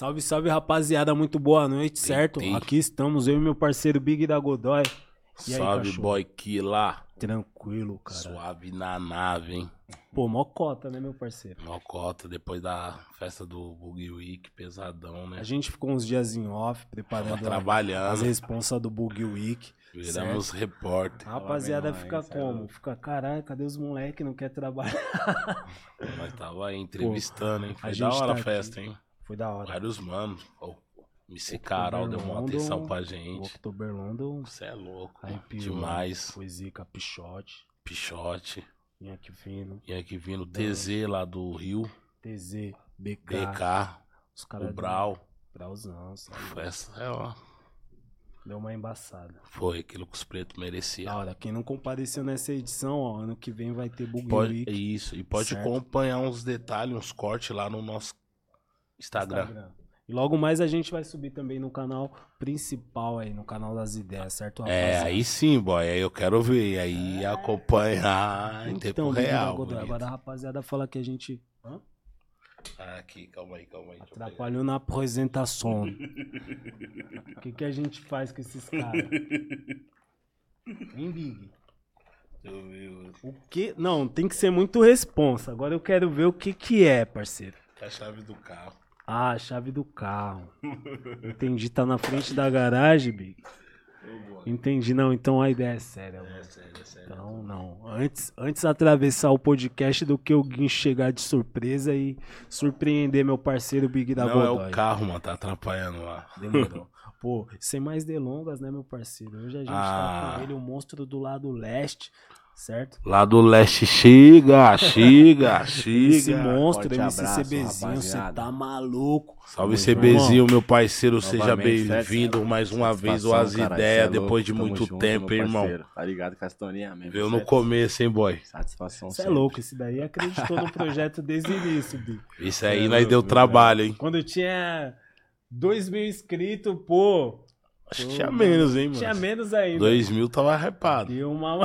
Salve, salve, rapaziada. Muito boa noite, certo? tem. Aqui estamos, eu e meu parceiro Big da Godoy. E aí, Salve, cachorro? boy Kila. Tranquilo, cara. Suave na nave, hein? Pô, mó cota, né, meu parceiro? Mocota, depois da festa do Boogie Week, pesadão, né? A gente ficou uns dias em off, Tava preparando as trabalhando, responsas do Boogie Week. viramos repórter. A rapaziada lá, fica como? Fica, caralho, cadê os moleque? Não quer trabalhar? Nós tava aí entrevistando, hein? a Foi da gente hora tá a festa, aqui. hein? Foi da hora. Vários manos. Ó, O MC Carol deu uma atenção pra O gente. October London, Você é louco. arrepiou. Demais. Foi Zica, Pichote, Pichote. vinha aqui vindo, E aqui vindo o TZ lá do Rio. TZ, BK, BK. os caras O Brau. Brauzão, sabe? Festa, é, ó. Deu uma embaçada. Foi aquilo que os pretos mereciam. Da hora, quem não compareceu nessa edição, ó, ano que vem vai ter Bug Pode, Week. isso, e pode Certo. acompanhar uns detalhes, uns cortes lá no nosso Instagram. E logo mais a gente vai subir também no canal principal aí, no canal das ideias, certo? É, rapaziada? aí sim, boy, aí eu quero ver, aí acompanhar em Então, real. Bonito. agora a rapaziada fala que a gente hã? Ah, Aqui, calma aí, calma aí. atrapalhou na apresentação. O que, que a gente faz com esses caras? Hein, Big? O que? Não, tem que ser muito responsa. Agora eu quero ver o que que é, parceiro. a chave do carro. Ah, a chave do carro. Entendi, tá na frente da garagem, Big. Entendi, não. Então a ideia é séria. mano. É sério, é sério. Então, não. Antes, antes atravessar o podcast do que o Guin chegar de surpresa e surpreender meu parceiro Big da Não é Godoy. o carro, mano, tá atrapalhando lá. Demorou. Pô, sem mais delongas, né, meu parceiro? Hoje a gente tá Ah. com ele, o monstro do lado leste, certo? Lá do leste, chega, chega, Esse chega. monstro, Forte MC abraço, CBzinho, você tá maluco. Salve Tamo CBzinho, meu parceiro, seja Novamente, certo? bem-vindo mais uma vez o As cara, Ideias, é depois de louco, muito tamo junto, tempo, irmão. Tá ligado, Castoninha mesmo. Veio no certo? começo, hein, boy? Satisfação Você é louco, esse daí acreditou no projeto desde o início, Bi. Isso aí É nós louco, deu trabalho, hein? Quando eu tinha 2 mil inscritos, pô. Acho que tinha menos, hein, mano? Tinha menos ainda. Dois mil tava repado. Deu uma.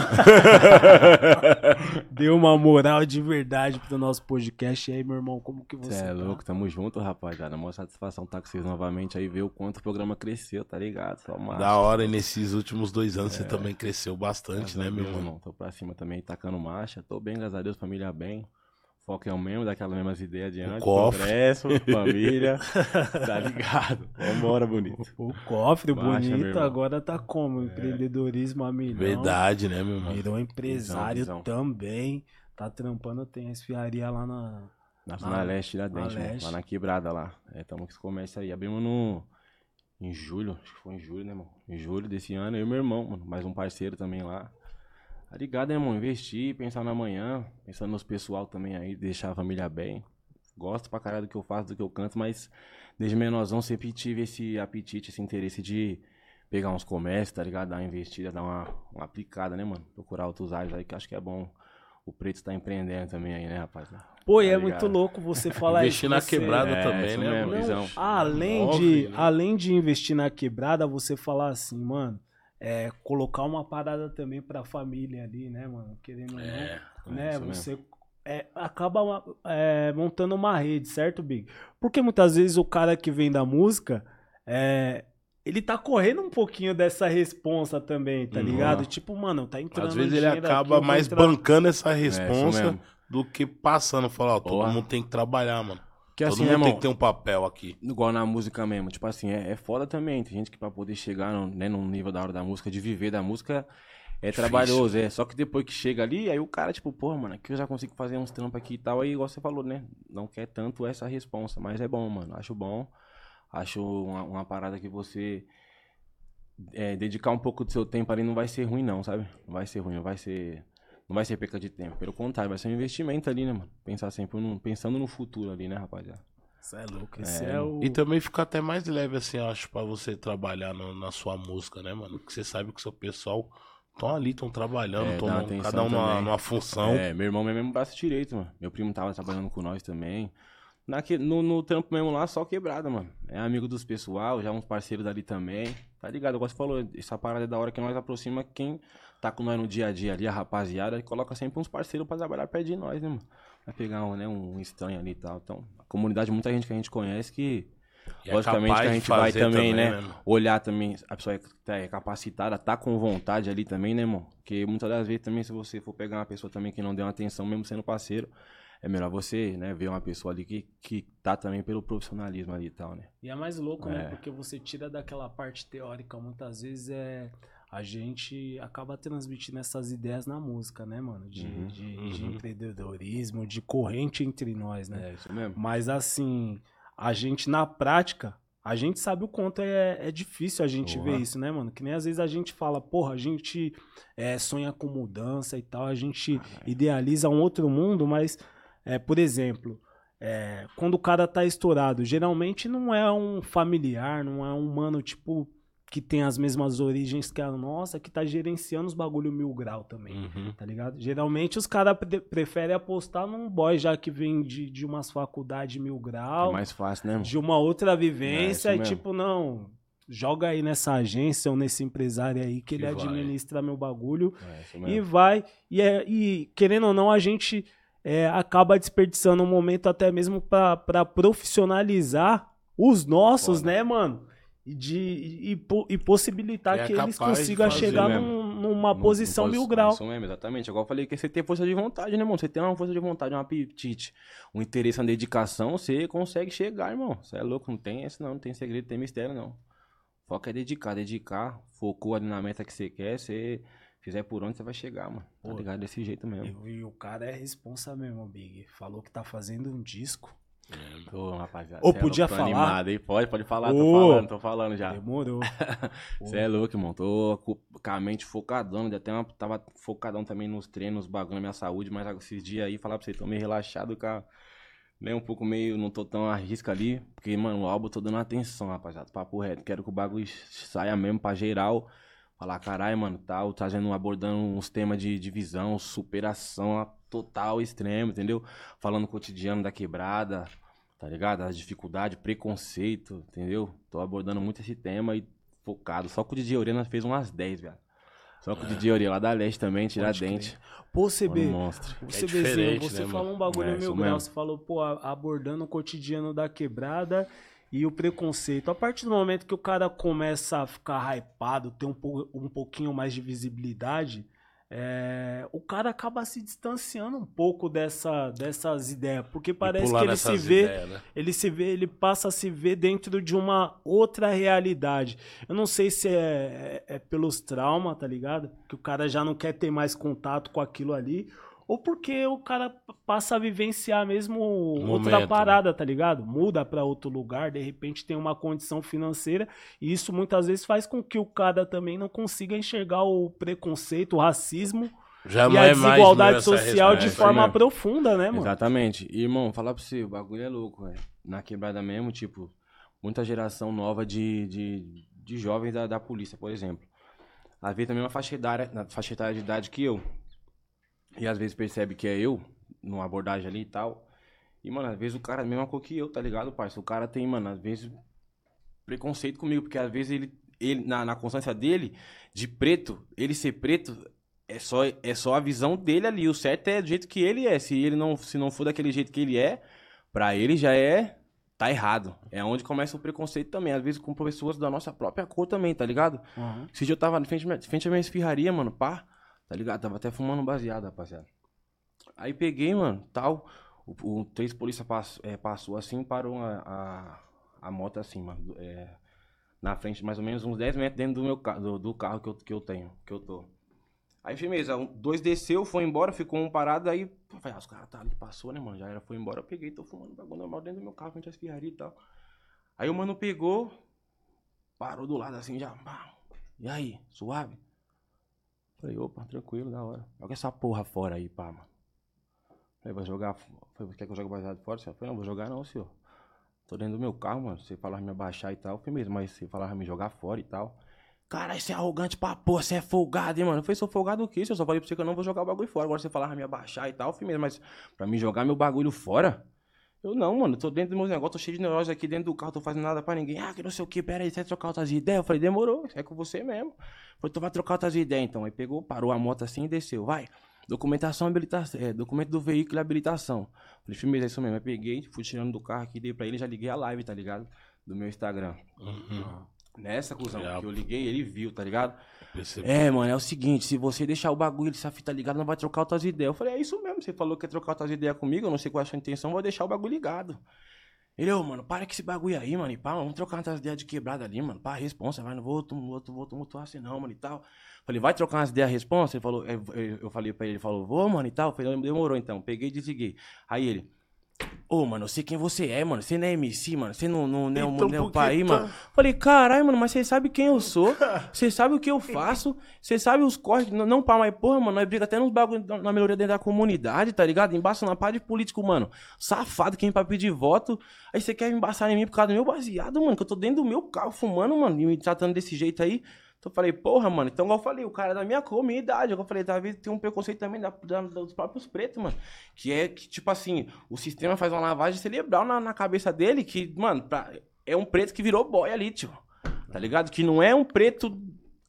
Deu uma moral de verdade pro nosso podcast. E aí, meu irmão, como que você. Cê é tá? louco, tamo junto, rapaziada. Mó satisfação estar com vocês novamente aí, ver o quanto o programa cresceu, tá ligado? Só uma... Da hora, e nesses últimos dois anos você É. também cresceu bastante, né, meu irmão? Tô pra cima também, tacando marcha. Tô bem, graças a Deus, família bem. Foco é o mesmo, daquelas mesmas ideias adiante. cofre. Progresso, família. tá ligado? Vambora, bonito. O cofre meu bonito agora tá como? Empreendedorismo a milhão. Verdade, né, meu irmão? Virou empresário Visão, visão. também. Tá trampando, tem a esfiaria lá na. Na Zona Na- Leste Dente, mano, Leste. lá na quebrada lá. É, tamo com esse comércio aí. Abrimos no. Em julho, acho que foi em julho, né, mano? Em julho desse ano, eu e meu irmão, mano. Mais um parceiro também lá. Tá ligado, né, irmão? Investir, pensar na manhã, pensando nos pessoal também aí, deixar a família bem. Gosto pra caralho do que eu faço, do que eu canto, mas desde menorzão sempre tive esse apetite, esse interesse de pegar uns comércios, tá ligado? Dar uma investida, dar uma, uma aplicada, né, mano? Procurar outros áreas aí que acho que é bom. O preto tá empreendendo também aí, né, rapaz? Pô, e Tá é ligado? muito louco você falar Investir isso. na você- quebrada É, também, né, mesmo, mano? visão. Além Nove, de, né? além de investir na quebrada, você falar assim, mano, é, colocar uma parada também pra família ali, né, mano? Querendo ou não, É, né? isso mesmo. Você é, acaba é, montando uma rede, certo, Big? Porque muitas vezes o cara que vem da música, é, ele tá correndo um pouquinho dessa responsa também, tá Uhum. ligado? Tipo, mano, tá entrando Às vezes ele aqui, acaba vou mais entrar- bancando essa É, responsa do que passando. Falar, ó, todo mundo tem que trabalhar, mano. Que todo assim, mundo né, tem irmão? que ter um papel aqui. Igual na música mesmo, tipo assim, é, é foda também. Tem gente que pra poder chegar no, né, num nível da hora da música, de viver da música, é Difícil. trabalhoso, é. Só que depois que chega ali, aí o cara, tipo, porra, mano, aqui eu já consigo fazer uns trampos aqui e tal. Aí, igual você falou, né? Não quer tanto essa responsa, mas é bom, mano. Acho bom. Acho uma, uma parada que você é, dedicar um pouco do seu tempo ali não vai ser ruim, não, sabe? Não vai ser ruim, não vai ser. Não vai ser perca de tempo. Pelo contrário, vai ser um investimento ali, né, mano? Pensar sempre no, pensando no futuro ali, né, rapaziada? Isso é louco, esse É, é, o... E também fica até mais leve, assim, eu acho, pra você trabalhar no- na sua música, né, mano? Porque você sabe que o seu pessoal estão ali, estão trabalhando, É, tão cada um numa, numa função. É, meu irmão é mesmo braço direito, mano. Meu primo tava trabalhando com nós também. Naque, no, no trampo mesmo lá, só quebrada, mano. É amigo dos pessoal, já uns parceiros dali também. Tá ligado? Igual você falou, essa parada é da hora que nós aproxima quem tá com nós no dia a dia ali, a rapaziada, e coloca sempre uns parceiros pra trabalhar perto de nós, né, mano? Vai pegar um, né, um estranho ali e tal. Então, a comunidade, muita gente que a gente conhece que E é Logicamente que capaz a gente vai fazer também, né? mano? Olhar também, a pessoa é- é capacitada, tá com vontade ali também, né, irmão? Porque muitas das vezes também, se você for pegar uma pessoa também que não deu uma atenção, mesmo sendo parceiro, é melhor você, né, ver uma pessoa ali que, que tá também pelo profissionalismo ali e tal, né? E é mais louco, né? É. Porque você tira daquela parte teórica, muitas vezes é. A gente acaba transmitindo essas ideias na música, né, mano? De, Uhum, de, de uhum. empreendedorismo, de corrente entre nós, né? É isso mesmo. Mas assim, a gente na prática, a gente sabe o quanto é, é difícil a gente ver isso, né, mano? Que nem às vezes a gente fala, porra, a gente é, sonha com mudança e tal, a gente idealiza um outro mundo, mas, é, por exemplo, é, quando o cara tá estourado, geralmente não é um familiar, não é um mano, tipo, que tem as mesmas origens que a nossa, que tá gerenciando os bagulho mil grau também Uhum. tá ligado? Geralmente os caras preferem apostar num boy já que vem de, de umas faculdades mil É grau, mais fácil, né, irmão? de uma outra É, vivência, isso e tipo, não, joga aí nessa agência ou nesse empresário aí que ele vai. administra meu bagulho É e vai. E, é, e querendo ou não, a gente é, acaba desperdiçando um momento até mesmo pra pra profissionalizar os nossos, Foda. né, mano? E, de, e, e possibilitar Que é que eles consigam chegar num- numa Não- posição não mil grau. Isso mesmo, exatamente. Agora eu falei que você tem força de vontade, né, irmão? Você tem uma força de vontade, um apetite, um interesse, uma dedicação, você consegue chegar, irmão. Você é louco, não tem esse não, não tem segredo, tem mistério não. Foca é dedicar, dedicar, focou ali na meta que você quer, você fizer por onde você vai chegar, mano. Tá ligado? Desse jeito mesmo. E, e o cara é responsa mesmo, Big. Falou que tá fazendo um disco. Ô, rapaziada. Ô, cê é podia louco, tô falar? animado aí. Pode, pode falar, tô Ô. falando, tô falando já. Demorou. Você é louco, irmão. Tô co- com a mente focadão. Já até uma, tava focadão também nos treinos, bagulho na minha saúde, mas esses dias aí, falar pra você, tô meio relaxado, cara. Nem um pouco meio, não tô tão à risca ali. Porque, mano, o álbum eu tô dando atenção, rapaziada. Papo reto. Quero que o bagulho saia mesmo pra geral. Falar, caralho, mano, tal, trazendo, abordando uns temas de divisão, superação a total extremo, entendeu? Falando cotidiano da quebrada, tá ligado? As dificuldades, preconceito, entendeu? Tô abordando muito esse tema e focado. Só que o DJ Orena fez umas 10, velho. Só que o DJ Orena lá da Leste também, Tiradentes. Pô, Um CB, monstro. o É CBzinho, diferente, você né, falou um bagulho É, mil isso grau. mesmo. Você falou, pô, abordando o cotidiano da quebrada e o preconceito. A partir do momento que o cara começa a ficar hypado, ter um, po- um pouquinho mais de visibilidade, é, o cara acaba se distanciando um pouco dessa, dessas ideias. Porque parece que ele se vê ideias, né? ele se vê, ele passa a se ver dentro de uma outra realidade. Eu não sei se é, é, é pelos traumas, tá ligado? Que o cara já não quer ter mais contato com aquilo ali. Ou porque o cara passa a vivenciar mesmo outra momento, parada, tá ligado? Muda pra outro lugar, de repente tem uma condição financeira. E isso muitas vezes faz com que o cara também não consiga enxergar o preconceito, o racismo Já e a mais desigualdade social de forma mesmo. profunda, né, mano? Exatamente. E, irmão, falar pra você, o bagulho é louco, velho. Na quebrada mesmo, tipo, muita geração nova de, de, de jovens da, da polícia, por exemplo. Vezes também uma faixa etária, na faixa etária de idade que eu. E às vezes percebe que é eu, numa abordagem ali e tal. E, mano, às vezes o cara é a mesma cor que eu, tá ligado, parça? O cara tem, mano, às vezes preconceito comigo, porque às vezes ele, ele na, na consciência dele, de preto, ele ser preto, é só, é só a visão dele ali. O certo é do jeito que ele é. Se ele não, se não for daquele jeito que ele é, pra ele já é. Tá errado. É onde começa o preconceito também. Às vezes com pessoas da nossa própria cor também, tá ligado? Uhum. Esse dia eu tava de frente, frente à minha esfirraria, mano, pá. Tá ligado? Tava até fumando um baseado, rapaziada. Aí peguei, mano, tal. O, o três polícia é, passou assim, parou a, a, a moto assim, mano. é, na frente, mais ou menos uns 10 metros dentro do meu carro, do, do carro que eu, que eu tenho, que eu tô. Aí, firmeza, um, dois desceu, foi embora, ficou um parado, aí, falei, ah, os caras tá ali, passou, né, mano, já era, foi embora, eu peguei, tô fumando bagulho normal dentro do meu carro, frente à esfirraria e tal. Aí o mano pegou, parou do lado assim, já, e aí, suave? Falei, opa, tranquilo, da hora. Joga essa porra fora aí, pá, mano. Falei, vai jogar, falei, quer que eu jogue baseado fora? Eu falei, não, vou jogar não, senhor. Tô dentro do meu carro, mano, você falava me abaixar e tal, foi mesmo, mas você falava me jogar fora e tal. Caralho, você é arrogante pra porra, você é folgado, hein, mano? Eu falei, sou folgado o quê? Eu só falei pra você que eu não vou jogar o bagulho fora. Agora você falava me abaixar e tal, fui mesmo, mas pra me jogar meu bagulho fora? Eu não, mano, tô dentro do meu negócio, tô cheio de neurose aqui dentro do carro, tô fazendo nada pra ninguém. Ah, que não sei o que, pera aí, você vai trocar outras ideias? Eu falei, demorou, é com você mesmo. Falei, tu vai trocar outras ideias então. Aí pegou, parou a moto assim e desceu, vai. Documentação, habilitação, é, documento do veículo e habilitação. Falei, firmeza, é isso mesmo. Aí peguei, fui tirando do carro aqui, dei pra ele, já liguei a live, tá ligado? do meu Instagram. Uhum. Nessa, cuzão, É, que eu liguei, ele viu, tá ligado? Percebi. É, mano, é o seguinte, se você deixar o bagulho dessa fita ligada, não vai trocar outras ideias. Eu falei, é isso mesmo, você falou que quer trocar outras ideias comigo, eu não sei qual é a sua intenção, vou deixar o bagulho ligado. Ele, ô, mano, para com esse bagulho aí, mano, e pá, vamos trocar umas ideias de quebrada ali, mano, pá, responsa, vai, não vou, não vou, tumultuar assim não, mano, e tal. Falei, vai trocar umas ideias responsa? Ele falou, eu falei pra ele, ele falou, vou, mano, e tal. Eu falei, demorou então, peguei e desliguei. Aí ele, ô, mano, eu sei quem você é, mano, você não é MC, mano, você não, não, não é o Então não é pai, tá- mano. Falei, caralho, mano, mas você sabe quem eu sou, você sabe o que eu faço, você sabe os corres, não, não pá, mas porra, mano, nós briga até nos bagulho na na melhoria dentro da comunidade, tá ligado? Embaça na pá de político, mano, safado, quem pra pedir voto, aí você quer embaçar em mim por causa do meu baseado, mano, que eu tô dentro do meu carro fumando, mano, e me tratando desse jeito aí. Então eu falei, porra, mano, então igual eu falei, o cara é da minha cor, minha idade. Igual Eu falei, talvez tem um preconceito também da, da- dos próprios pretos, mano. Que é que, tipo assim, o sistema faz uma lavagem cerebral na, na cabeça dele, que, mano, pra- é um preto que virou boy ali, tio. Tá ligado? Que não é um preto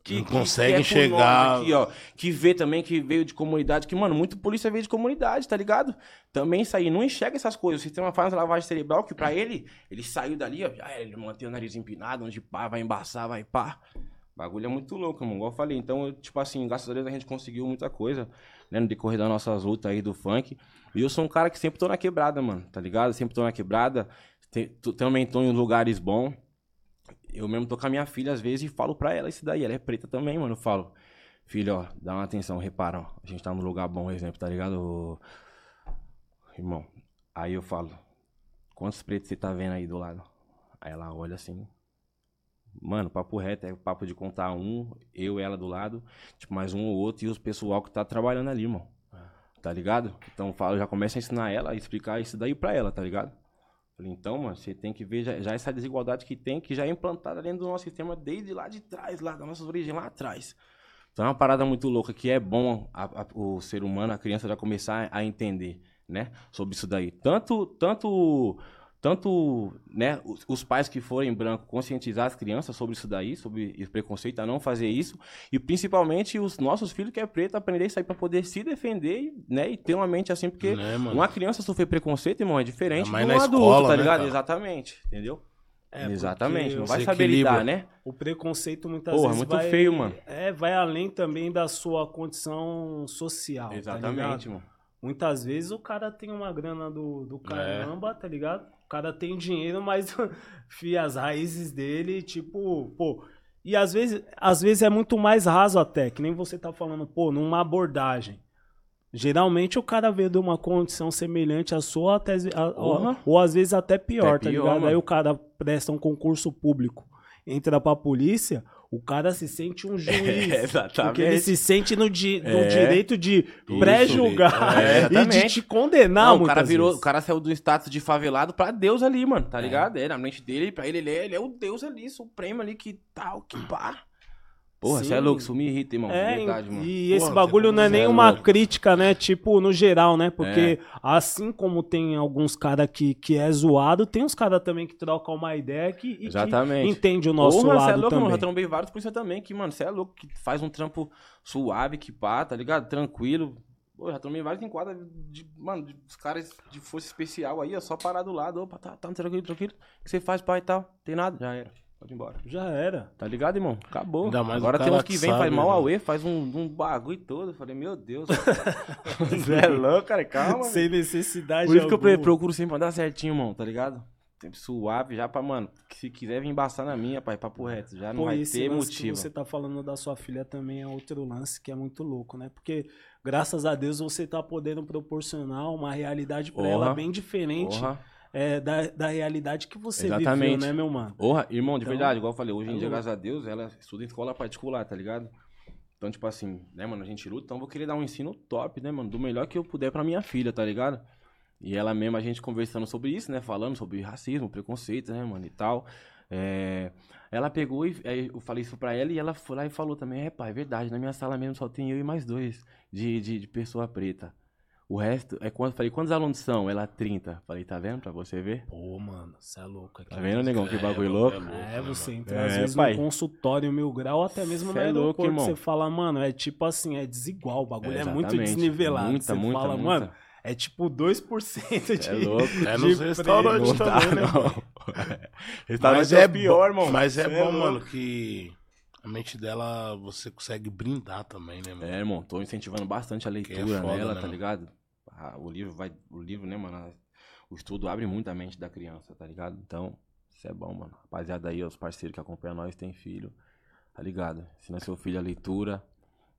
que, consegue que é enxergar. Aqui, ó, que vê também que veio de comunidade, que, mano, muito polícia veio de comunidade, tá ligado? Também aí, não enxerga essas coisas. O sistema faz uma lavagem cerebral que pra ele, ele saiu dali, ó, ele mantém o nariz empinado, onde pá, vai embaçar, vai pá. Bagulho é muito louco, mano. Igual eu falei. Então, eu, tipo assim, graças a Deus a gente conseguiu muita coisa, né? No decorrer das nossas lutas aí do funk. E eu sou um cara que sempre tô na quebrada, mano, tá ligado? Sempre tô na quebrada. Também tô em lugares bons. Eu mesmo tô com a minha filha às vezes e falo pra ela isso daí. Ela é preta também, mano. Eu falo, filho, ó, dá uma atenção, repara, ó. A gente tá num lugar bom, exemplo, tá ligado? ô- Irmão. Aí eu falo, quantos pretos você tá vendo aí do lado? Aí ela olha assim. Mano, papo reto, é papo de contar um, eu e ela do lado, tipo, mais um ou outro, e os pessoal que tá trabalhando ali, irmão. Tá ligado? Então eu falo, já começa a ensinar ela, a explicar isso daí pra ela, tá ligado? Falei, então, mano, você tem que ver já, já essa desigualdade que tem, que já é implantada dentro do nosso sistema desde lá de trás, lá das nossas origens lá atrás. Então é uma parada muito louca que é bom a- a- o ser humano, a criança já começar a entender, né? Sobre isso daí. Tanto, tanto, tanto, né? Os, os pais que forem branco conscientizar as crianças sobre isso daí, sobre o preconceito, a não fazer isso. E principalmente os nossos filhos que é preto aprender isso aí pra poder se defender, e, né? E ter uma mente assim, porque Né, mano? uma criança sofrer preconceito, irmão, é diferente É de um adulto, escola, tá né, ligado? cara? Exatamente, entendeu? É, Exatamente, não vai saber equilibra. lidar, né? O preconceito muitas Porra, vezes muito vai, feio, mano. É, vai além também da sua condição social, tá Exatamente, ligado? mano. Muitas vezes o cara tem uma grana do, É. do caramba, tá ligado? O cara tem dinheiro, mas fia as raízes dele, tipo, pô. E às vezes, às vezes é muito mais raso até, que nem você tá falando, pô, numa abordagem. Geralmente o cara veio de uma condição semelhante à sua, até, a- ou, ou às vezes até pior, Até tá pior, ligado? mano. Aí o cara presta um concurso público, entra pra polícia, o cara se sente um juiz. exatamente. Porque ele se sente no, di no É. direito de pré-julgar é, e de te condenar, Não, o cara virou, vezes. o cara saiu do status de favelado pra Deus ali, mano, tá ligado? É, na mente dele, pra ele, ele é, ele é o Deus ali, supremo ali, que tal, que pá. Porra, você é louco, isso me irrita, irmão, É, de verdade, mano. e Porra, esse bagulho não é cê nem é uma louco. crítica, né? Tipo, no geral, né? Porque É. assim como tem alguns caras que, que é zoado, tem uns caras também que trocam uma ideia que, e que Exatamente. entende o nosso Porra, cê lado é louco, também. mano. Já trombei vários polícia também, que, mano, você é louco, que faz um trampo suave, que pá, tá ligado? Tranquilo. Pô, já tomei vários enquadros de, mano, de, os caras de força especial aí, ó, só parar do lado, opa, tá, tá tranquilo, tranquilo. O que você faz, pai e tal? Tem nada? Já era. Pode ir embora. Já era. Tá ligado, irmão? Acabou. Ainda mais Agora tem uns que que vem, faz sabe, mal né? ao E, faz um, um bagulho todo. Eu falei, meu Deus. Você é louco, cara, calma. Sem necessidade Por isso que eu alguma. procuro sempre andar certinho, irmão, tá ligado? Sempre suave, já pra, mano, que se quiser vir embaçar na minha, pai, papo reto, já não Pô, vai e esse ter lance que motivo. você tá falando da sua filha também é outro lance que é muito louco, né? Porque, graças a Deus, você tá podendo proporcionar uma realidade pra ela bem diferente Porra, é, da, da realidade que você Exatamente. viveu, né, meu mano? porra, irmão, de Então, verdade, igual eu falei, hoje em é dia, graças a Deus, ela estuda em escola particular, tá ligado? Então, tipo assim, né, mano, a gente luta, então eu vou querer dar um ensino top, né, mano, do melhor que eu puder pra minha filha, tá ligado? E ela mesma, a gente conversando sobre isso, né, falando sobre racismo, preconceito, né, mano, e tal. É, Ela pegou e aí eu falei isso pra ela e ela foi lá e falou também, é, pai, é verdade, na minha sala mesmo só tem eu e mais dois de, de, de pessoa preta. O resto, é quanto, falei, quantos alunos são? Ela, 30. Falei, tá vendo, pra você ver? Pô, mano, você é louco aqui. Tá vendo, negão, que É, bagulho é louco? louco, É, né, você mano? entra É, às vezes pai. no consultório mil grau, até mesmo no Cê é louco, aeroporto, irmão. você fala, mano, é tipo assim, é desigual, o bagulho é, muito desnivelado. Muita, você muita, fala, muita. mano, é tipo 2% de... É louco. É de nos restaurantes também, né? não. Restaurante é, pior, irmão. Mas é, bom, louco. mano, que a mente dela você consegue brindar também, né, mano? É, irmão, tô incentivando bastante a leitura é foda, nela, né, tá mano? ligado? Ah, o livro vai. O livro, né, mano? O estudo abre muito a mente da criança, tá ligado? Então, isso é bom, mano. Rapaziada aí, os parceiros que acompanham nós tem filho, tá ligado? Ensina seu filho a leitura,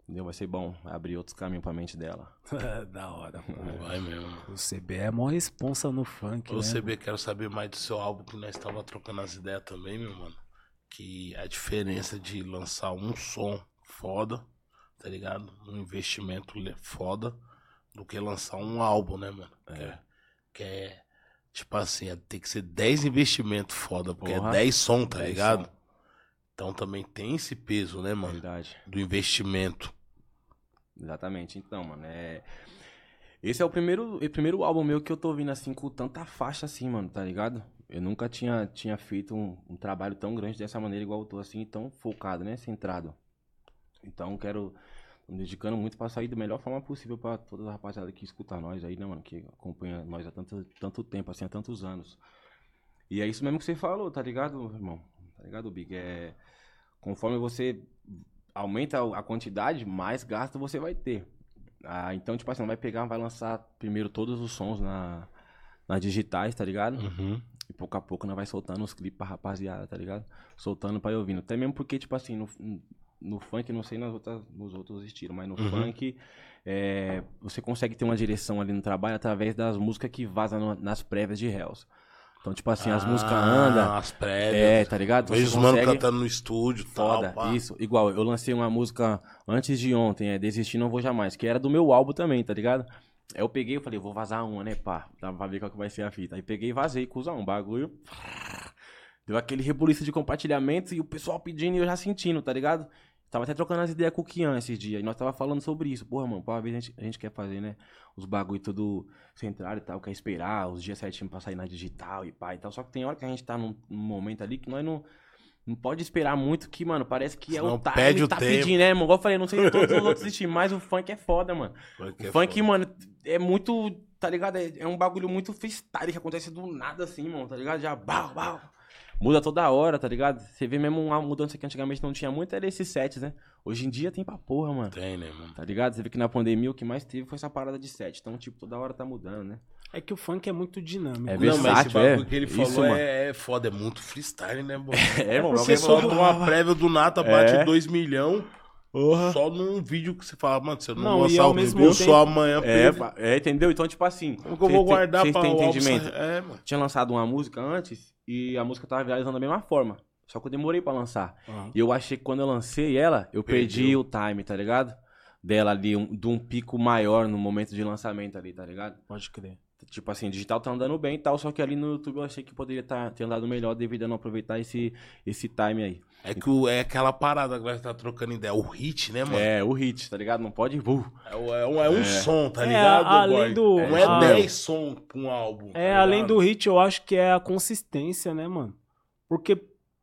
entendeu? Vai ser bom, vai abrir outros caminhos pra mente dela. da hora. pô. Vai mesmo. O CB é mó responsa no funk, Ô, né? CB, quero saber mais do seu álbum que nós tava trocando as ideias também, meu mano. Que a diferença de lançar um som foda, tá ligado? Um investimento foda, do que lançar um álbum, né, mano? É, que é, tipo assim, é, tem que ser 10 investimentos foda, porque Porra. é 10 som, tá 10 ligado? som. Então também tem esse peso, né, mano? Verdade. Do investimento. Exatamente. Então, mano, é. Esse é o primeiro, o primeiro álbum meu que eu tô vindo assim com tanta faixa assim, mano, tá ligado? Eu nunca tinha, tinha feito um, um trabalho tão grande dessa maneira, igual eu tô assim, tão focado, né? Centrado. Então, quero. Me dedicando muito pra sair da melhor forma possível pra toda a rapaziada que escuta nós aí, né, mano? Que acompanha nós há tanto, tanto tempo, assim, há tantos anos. E é isso mesmo que você falou, tá ligado, irmão? Tá ligado, Big? É. Conforme você aumenta a quantidade, mais gasto você vai ter. Ah, então, tipo assim, vai pegar, vai lançar primeiro todos os sons na, nas digitais, tá ligado? Uhum. Pouco a pouco nós vai soltando os clipes pra rapaziada, tá ligado? Soltando pra ir ouvindo. Até mesmo porque, tipo assim, no, no funk, não sei nas outras, nos outros estilos, mas no Uhum. funk, é, você consegue ter uma direção ali no trabalho através das músicas que vazam no- nas prévias de Hells. Então, tipo assim, as músicas andam. Ah, As prévias. É, tá ligado? Vejo os Você mano consegue- cantando no estúdio tal. Foda, pá. isso. Igual, eu lancei uma música antes de ontem, é Desistir Não Vou Jamais, que era do meu álbum também, tá ligado? Aí eu peguei e falei, vou vazar uma, né, pá, dá pra ver qual que vai ser a fita. Aí peguei e vazei, cuzão, um bagulho. Deu aquele rebuliço de compartilhamento e o pessoal pedindo e eu já sentindo, tá ligado? Tava até trocando as ideias com o Kian esses dias. E nós tava falando sobre isso. Porra, mano, uma vez a gente, a gente quer fazer, né? Os bagulho tudo centrado e tal, quer esperar os dias certinho pra sair na digital e pá e tal. Só que tem hora que a gente tá num, num momento ali que nós não. Não pode esperar muito que, mano, parece que é Senão o time pede que o tá tempo. pedindo, né, irmão? Igual eu falei, não sei se todos os outros estilos, mas o funk é foda, mano. Funk O é funk, foda. mano, é muito, tá ligado? É, é um bagulho muito freestyle que acontece do nada assim, mano, tá ligado? Já, bau, bau. Muda toda hora, tá ligado? Você vê mesmo uma mudança que antigamente não tinha muito, era esses sets, né? Hoje em dia tem pra porra, mano. Tem, né, mano? Tá ligado? Você vê que na pandemia o que mais teve foi essa parada de set. Então, tipo, toda hora tá mudando, né? É que o funk é muito dinâmico. É Não, mas esse versátil, bagulho é. que ele Isso, falou mano. é, é foda, é muito freestyle, né, mano? É, mano, Você solta uma prévia do nada, bate É. 2 milhões. Só num vídeo que você fala, mano, se eu não, Não, lançar ao o mesmo tempo- só amanhã, É, é, entendeu? Então, tipo assim. como que eu vou tem- guardar cês pra álbum entendimento? É, mano. Tinha lançado uma música antes e a música tava viralizando da mesma forma. Só que eu demorei pra lançar. Aham. E eu achei que quando eu lancei ela, eu perdi Perdeu. o time, tá ligado? Dela ali, um, de um pico maior no momento de lançamento ali, tá ligado? Pode crer. Tipo assim, digital tá andando bem e tal, só que ali no YouTube eu achei que poderia tá, ter andado melhor devido a não aproveitar esse, esse time aí. É que o- é aquela parada que nós tá trocando ideia. O hit, né, mano? É, o hit, tá ligado? Não pode. Uh, É, o- é um, é um som, tá É, ligado? além boy? do- Não é ah. 10 som pra um álbum. É, tá além do hit, eu acho que é a consistência, né, mano? Porque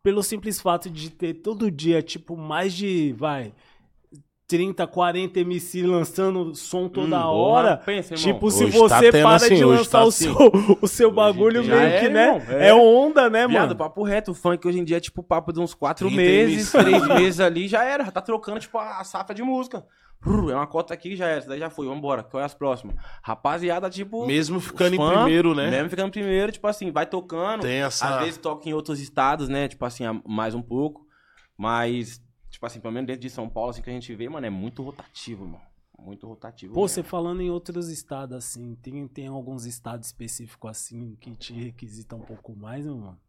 pelo simples fato de ter todo dia, tipo, mais de, vai, 30, 40 MC lançando som toda Hum, hora. pensa, irmão. Tipo, se Hoje você tá para assim, de hoje lançar tá o, assim. seu, o seu Hoje bagulho meio Já que, é, né? irmão, É. é. onda, né, Viado, mano? papo reto, o funk hoje em dia é tipo papo de uns quatro 30 meses, MC. três meses ali, já era, já tá trocando, tipo, a safra de música. É uma cota aqui, já era, essa daí já foi, vambora, qual é as próximas? Rapaziada, tipo... Mesmo ficando em primeiro, né? Mesmo ficando em primeiro, tipo assim, vai tocando, Tem essa. às vezes toca em outros estados, né, tipo assim, mais um pouco, mas, tipo assim, pelo menos dentro de São Paulo, assim, que a gente vê, mano, é muito rotativo, mano, muito rotativo. Pô, mesmo. você falando em outros estados, assim, tem, tem alguns estados específicos, assim, que te requisitam um pouco mais, meu mano?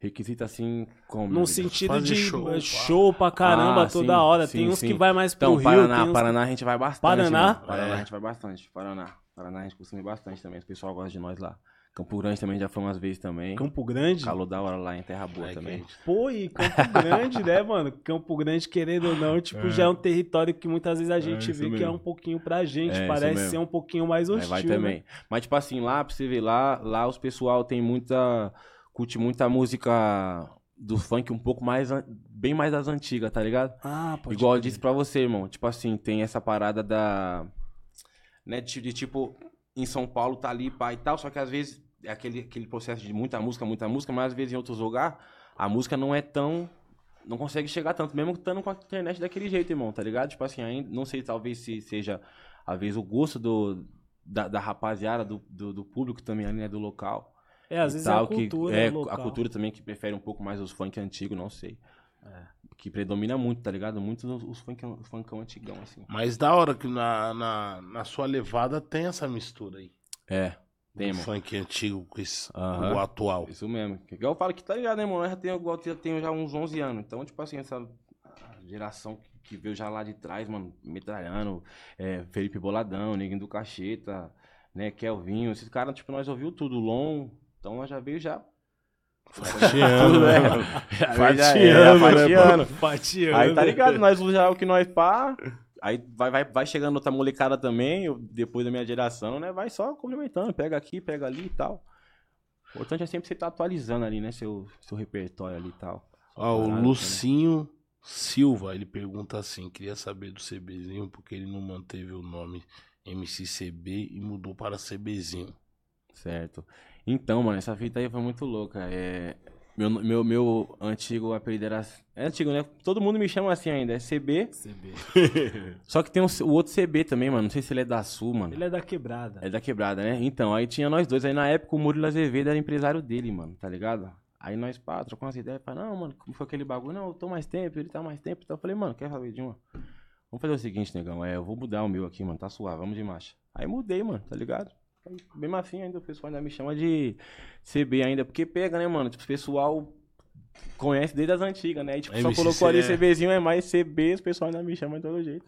Requisito assim, como... No sentido Fazer de show, show, pá. pra caramba Ah, toda sim, hora. sim, tem uns sim. que vai mais pro Então, Rio, Paraná, uns... Paraná a gente vai bastante. Paraná? mano. Paraná É. a gente vai bastante. Paraná. Paraná a gente costuma ir bastante também. O pessoal gosta de nós lá. Campo Grande também já foi umas vezes também. Campo Grande? Calor da hora lá em Terra Boa É, também. quente. Pô, e Campo Grande, né, mano? Campo Grande, querendo ou não, tipo, já é um território que muitas vezes a gente isso vê que é mesmo. um pouquinho pra gente. É, parece mesmo. ser um pouquinho mais Aí hostil, vai né? também. Mas, tipo assim, lá, pra você ver, lá, lá os pessoal tem muita. Curte muita música do funk um pouco mais. Bem mais das antigas, tá ligado? Ah, pode Igual eu disse pra você, irmão. Tipo assim, tem essa parada da. Né, de, de tipo, em São Paulo tá ali, pá e tal, só que às vezes é aquele, aquele processo de muita música, muita música, mas às vezes em outros lugares a música não é tão. Não consegue chegar tanto, mesmo estando com a internet daquele jeito, irmão, tá ligado? Tipo assim, ainda, não sei, talvez se seja, às vezes, o gosto do, da, da rapaziada, do, do, do público também ali, né, do local. É, às vezes tal, é a cultura que, é, local. a cultura também que prefere um pouco mais os funk antigos, não sei. Que predomina muito, tá ligado? Muito os, os, funk, os funkão antigão, assim. Mas da hora que na, na, na sua levada tem essa mistura aí. É, Mano. funk antigo com esse, Aham. o atual. Isso mesmo. Que igual eu falo que tá ligado, né, mano? Eu já tenho, eu tenho já uns 11 anos. Então, tipo assim, essa geração que, que veio já lá de trás, mano, metralhando, é, Felipe Boladão, Neguinho do Cacheta, né, Kelvinho, esses caras, tipo, nós ouviu tudo, Long. Então, nós já veio já. Fatiando, né? né? Já veio já- Fatiando, é, né, fatiando. Aí tá ligado, nós já o que nós pá. Aí vai, vai, vai chegando outra molecada também, eu- depois da minha geração, né? Vai só complementando, pega aqui, pega ali e tal. O importante é sempre você estar atualizando ali, né? Seu, seu repertório ali e tal. Ó, o Parada, Lucinho Silva, ele pergunta assim, queria saber do CBzinho, porque ele não manteve o nome MCCB e mudou para CBzinho. Certo. Então, mano, essa fita aí foi muito louca. É, meu, meu, meu antigo apelido era. É antigo, né? Todo mundo me chama assim ainda, é CB. CB. Só que tem um, o outro CB também, mano. Não sei se ele é da Sul, mano. Ele é da quebrada. É da quebrada, né? Então, aí tinha nós dois. Aí na época o Murilo Azevedo era empresário dele, mano, tá ligado? Aí nós, pá, trocamos umas ideias. Falei, não, mano, como foi aquele bagulho? Não, eu tô mais tempo, ele tá mais tempo. Então eu falei, mano, quer saber de uma? Vamos fazer o seguinte, negão. É, eu vou mudar o meu aqui, mano, tá suave, vamos de marcha. Aí mudei, mano, tá ligado? Mesmo assim, ainda o pessoal ainda me chama de CB ainda, porque pega, né, mano? Tipo, o pessoal conhece desde as antigas, né? Aí, tipo, só colocou ali é. CBzinho, é mais CB, o pessoal ainda me chama de todo jeito.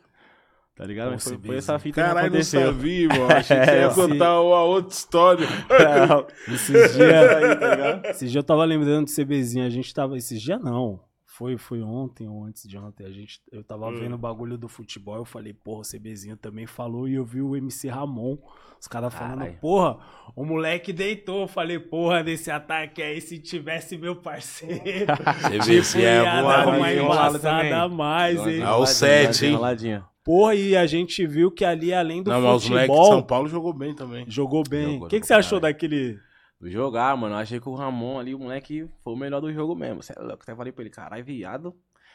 Tá ligado? Mas foi, foi essa fita que Caralho, não sabia, mano. Achei que você ia É, contar uma outra história. Esses dias, aí, tá ligado? esses dias eu tava lembrando do CBzinho. A gente tava. Esses dias não. Foi, foi ontem ou antes de ontem. A gente, eu tava Hum. vendo o bagulho do futebol. Eu falei, porra, o CBzinho também falou. E eu vi o MC Ramon. Os caras falando, porra, o moleque deitou. Eu falei, porra, nesse ataque aí, se tivesse meu parceiro. Vê se é dar uma embaçada a mais, hein? Ah, o sete, hein? Enroladinha. Porra, e a gente viu que ali, além do Não, mas os moleques de futebol, São Paulo jogou bem também. jogou bem. O que, que você achou daquele. Jogar, mano. Eu achei que o Ramon ali, o moleque, foi o melhor do jogo mesmo. Você é louco. Até falei pra ele, caralho, viado.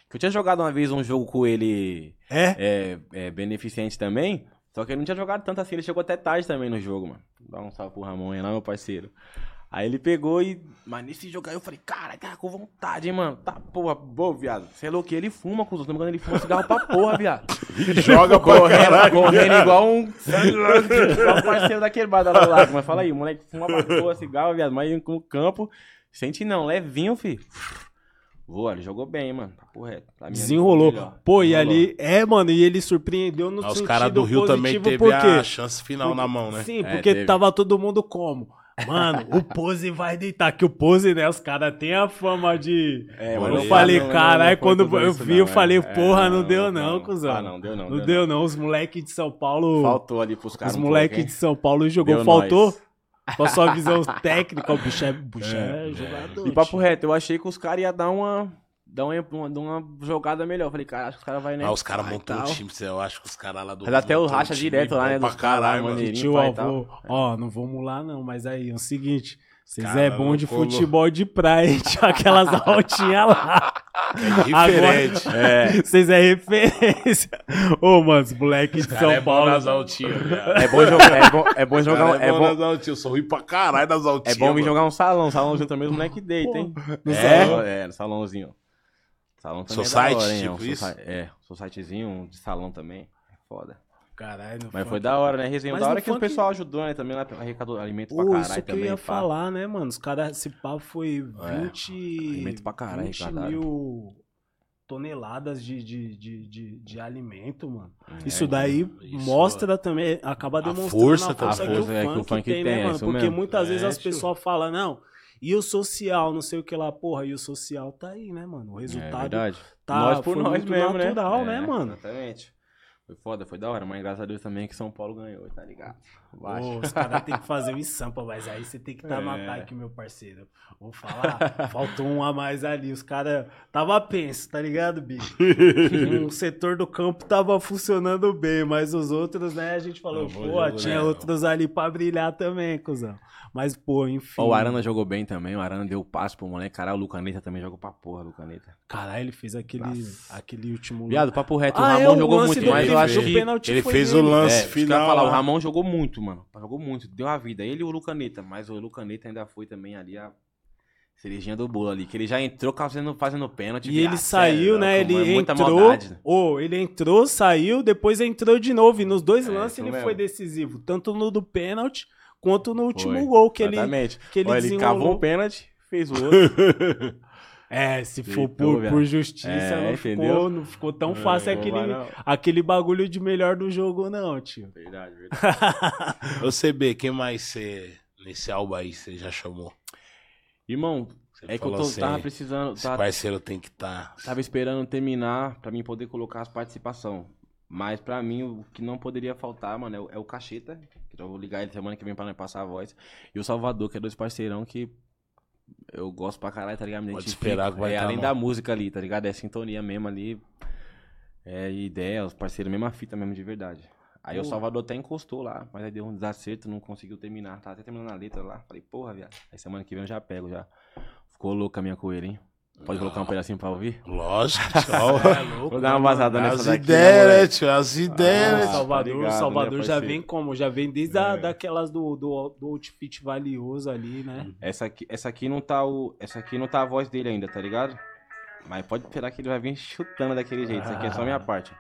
Que eu tinha jogado uma vez um jogo com ele É? é, é, beneficente também. Só que ele não tinha jogado tanto assim. Ele chegou até tarde também no jogo, mano. Dá um salve pro Ramon aí lá, meu parceiro. Aí ele pegou e. Mas nesse jogo aí eu falei, cara, cara, com vontade, hein, mano. Tá, porra, boa, viado. Você é louco, ele fuma com os outros. Quando ele fuma cigarro pra porra, viado. Joga Correndo, caralho. correndo igual um. igual um parceiro da quebrada lá do lago. Mas fala aí, o moleque fuma pra porra, cigarro, viado. Mas no campo, sente não, levinho, fi. Voa, ele jogou bem, mano. Tá correto. Mim, ele Desenrolou. Pô, e Desenrolou. ali. É, mano, e ele surpreendeu no Ah, Os sentido caras do Rio também teve por quê? a chance final na mão, né? Sim, É, porque teve. tava todo mundo como? Mano, o Pose vai deitar. Que o Pose, né? Os caras têm a fama de. É, eu falei, caralho, quando eu vi, não, eu é. falei, É, porra, não, não, deu não, não, cuzão. Ah, não, deu não, Não deu deu não. Os moleques de São Paulo. Faltou ali pros caras. os moleques de? São Paulo jogou. Deu Faltou? nós. Com a sua visão técnica, o bicho é, bicho é, jogador. E papo reto, eu achei que os caras iam dar uma. Dar uma, uma, jogada melhor. Eu falei, cara, acho que os caras vão, né? Ah, os caras um tal. time, eu acho que os caras lá do Mas até o um racha time direto lá, bom né, Pra caralho, mano. Tio avô, ó, não vamos lá não, mas aí, é o seguinte, vocês é bom de colou. futebol de praia, tinha aquelas altinhas lá. Diferente. É, vocês é referência. Ô, mano, os moleques de São é bom Paulo. nas altinhas. É bom jogar. É bom, é bom jogar. Cara, é, bom, nas altinhas. Eu sou ruim pra caralho nas é altinhas. bom vir jogar um salão. Salãozinho também, os moleque deita, hein? no é, salão? É, no salãozinho. Salão também Society, é da hora, hein? tipo um isso? soci- É, societyzinho um de salão também. É foda. Caralho, Mas funk. foi da hora, né? Resenha Mas da hora que o funk- pessoal ajudou, né? Também lá arrecadou alimento pra caralho isso que também. eu ia pá. falar, né, mano? Os caras, esse papo foi 20, alimento pra caralho, 20 arrecadaram. mil toneladas de, de, de, de, de alimento, mano. É, Isso daí isso, mostra também, acaba demonstrando força a também. força, A que, força o é que o funk tem, tem, né, é mano? Porque mesmo. muitas É, vezes as pessoas falam, não, e o social, não sei o que lá, porra, e o social tá aí, né, mano? O É resultado verdade. tá nós por foi nós muito mesmo, natural, né? né, É, mano? Exatamente. Foi foda, foi da hora, mas graças a Deus também que São Paulo ganhou, tá ligado? Baixa. Ô, os caras têm que fazer o Sampa, mas aí você tem que estar no É. ataque, meu parceiro. Vou falar, faltou um a mais ali. Os caras tava penso, tá ligado, bicho? um setor do campo tava funcionando bem, mas os outros, né, a gente falou, Não, pô, jogo, tinha né, outros ali pra brilhar também, cuzão. Mas, pô, enfim. Ó, o Arana jogou bem também, o Arana deu passo pro moleque. Caralho, o Lucaneta também jogou pra porra, Lucaneta. Caralho, ele fez aquele, Nossa. aquele último. Viado, papo reto, Ah, o é, Ramon o jogou muito, mas eu acho que... ele fez o lance É, final. falar, o. Ramon jogou muito, mano. Jogou muito, deu a vida. Ele e o Lucaneta, mas o Lucaneta ainda foi também ali a cerejinha do bolo ali, que ele já entrou fazendo, fazendo pênalti. E ele saiu, né? Ele é muita entrou. maldade. Ô, ele entrou, saiu, depois entrou de novo. E nos dois É, lances ele mesmo. foi decisivo. Tanto no do pênalti, quanto no último Foi, gol que ele, Exatamente. que ele Ó, ele cavou um pênalti, fez o outro. É, se for Deitou, por, por justiça, É, não, entendeu? ficou, não ficou tão fácil Não, aquele, não. aquele bagulho de melhor do jogo, não, tio. Verdade, verdade. Ô, CB, quem mais você, nesse álbum aí, você já chamou? Irmão, Você é que eu tô, assim, tava precisando. Esse Tava, parceiro tem que tá estar. tava esperando terminar pra mim poder colocar as participações. Mas pra mim, o que não poderia faltar, mano, é o, é o Cacheta. Que eu vou ligar ele semana que vem pra nós passar a voz. E o Salvador, que é dois parceirão que eu gosto pra caralho, tá ligado? Me Pode esperar que vai é, tá Além da música ali, tá ligado? É sintonia mesmo ali. É ideia, os parceiros, mesma fita mesmo de verdade. Aí o Pô. Salvador até encostou lá, mas aí deu um desacerto, não conseguiu terminar. Tava até terminando a letra lá. Falei, porra, viado. Aí semana que vem eu já pego já. Ficou louca a minha coelha, hein? Pode colocar um pedacinho pra ouvir? Lógico, tchau. É louco, Vou dar uma vazada As nessa daqui. ideias, né, né, tio? As ideias, Ah, né, tio? Salvador, Tá ligado, Salvador né, já parceiro? vem como? Já vem desde a, É. daquelas do, do, do outfit valioso ali, né? Essa aqui, essa aqui não tá o, essa aqui não tá a voz dele ainda, tá ligado? Mas pode esperar que ele vai vir chutando daquele jeito. Isso aqui é só a minha parte.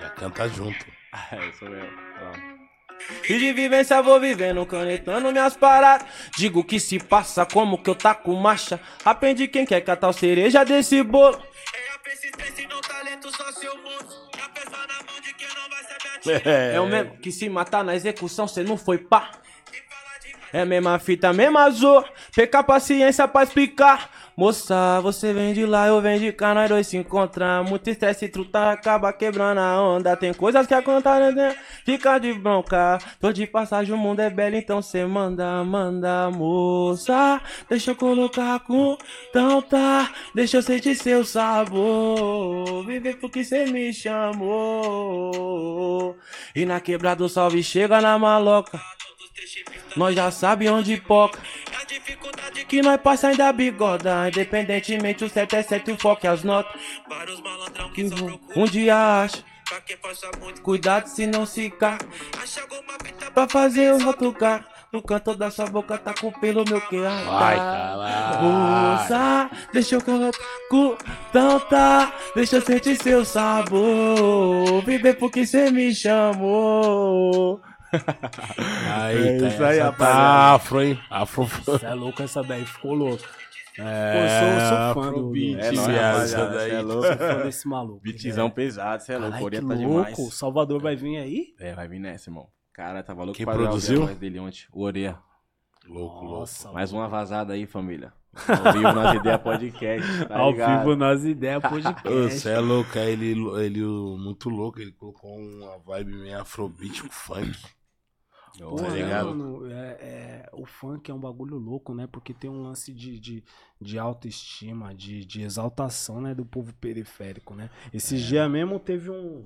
Já canta junto. É, sou eu. E de vivência vou vivendo, canetando minhas paradas. Digo que se passa como que eu taco marcha. Aprendi quem quer catar cereja desse bolo. É a persistência e não talento, só seu mundo. Já pensar na mão de quem não vai saber atirar. É, É o mesmo que se matar na execução, cê não foi pá. É a mesma fita, mesma zoa. Pecar paciência pra explicar. Moça, você vem de lá, eu venho de cá, nós dois se encontramos. Muito estresse, truta acaba quebrando a onda. Tem coisas que acontecem, né? Fica de bronca. Tô de passagem, o mundo é belo, então cê manda, manda, moça. Deixa eu colocar com. Então tá, deixa eu sentir seu sabor. Viver porque cê me chamou. E na quebrada o salve chega na maloca. Nós já sabe onde poca. a dificuldade que nós passa ainda bigoda. Independentemente, o certo é certo e o foco é as notas. vários malandrão Que que só um dia acha. Pra quem passa muito Cuidado se não se cá. Acha alguma fita Pra fazer o rotucar. No canto da sua boca tá com pelo meu que Vai. Moça, deixa eu colocar então tá, deixa eu sentir seu sabor. Viver porque cê me chamou. Aí, É tá, isso aí, tá afro, hein? Afro. Você é louco essa daí, ficou louco. É, Pô, eu sou, sou fã do, Afrobeat, do- É nóis, essa daí. cê é louco. sou fã desse maluco. Beatzão pesado, cê é louco, Coreia tá louco. demais. Salvador vai vir aí? É, vai vir nessa, irmão. Cara, tava louco Quem pra ver produziu? voz dele ontem. O Oreia. Louco, louco. Nossa, Mais uma vazada aí, família. Ao vivo nas ideias podcast. Tá ao ligado? vivo nas ideias Ô, podcast. Você é louco, ele, ele muito louco, ele colocou uma vibe meio afrobeat com funk. Ô, tá Pô, ligado? mano, é, é- o funk é um bagulho louco, né? Porque tem um lance de, de, de autoestima, de, de exaltação, né? Do povo periférico, né? Esses É. dias mesmo teve um,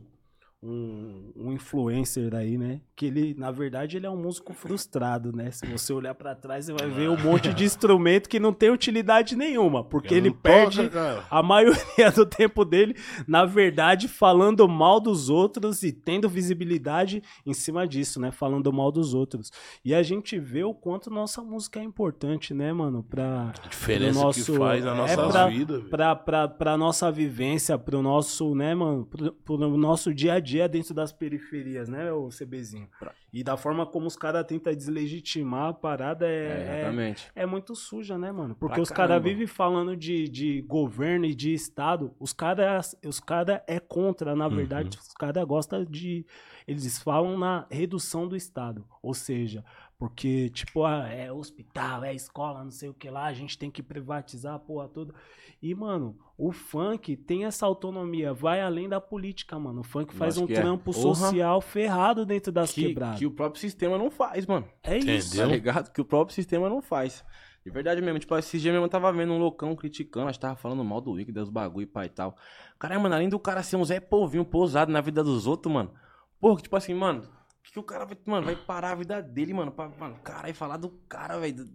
um, um influencer daí, né? Que ele, na verdade, ele é um músico frustrado, né? Se você olhar pra trás, você vai ver um monte de instrumento que não tem utilidade nenhuma. Porque ele toca, perde cara. a maioria do tempo dele, na verdade, falando mal dos outros e tendo visibilidade em cima disso, né? Falando mal dos outros. E a gente vê o quanto nossa música é importante, né, mano? Pra, A diferença nosso- que faz na é nossa pra- vida. velho. pra, pra, pra nossa vivência, pro nosso, né, mano? Pro, pro nosso dia a dia dentro das periferias, né, o CBzinho? E da forma como os caras tentam deslegitimar a parada É, é, é, é muito suja, né, mano? Porque Pra os caras vivem falando de, de governo e de Estado. Os caras os cara é contra, na verdade. Os caras gostam de. Eles falam na redução do Estado. Ou seja, Porque, tipo, ah, é hospital, é escola, não sei o que lá, a gente tem que privatizar a porra toda. E, mano, o funk tem essa autonomia, vai além da política, mano. O funk faz um é. trampo Porra. social ferrado dentro das que, quebradas. que o próprio sistema não faz, mano. É isso. Tá ligado? Que o próprio sistema não faz. De verdade mesmo. Tipo, esses dias mesmo eu tava vendo um loucão criticando, acho que tava falando mal do Wiki, dos bagulho e pai e tal. Caralho, mano, além do cara ser um Zé Povinho pousado na vida dos outros, mano. Porra, que tipo assim, mano, que, o cara vai, mano, vai parar a vida dele, mano, pra, mano, caralho, falar do cara, velho,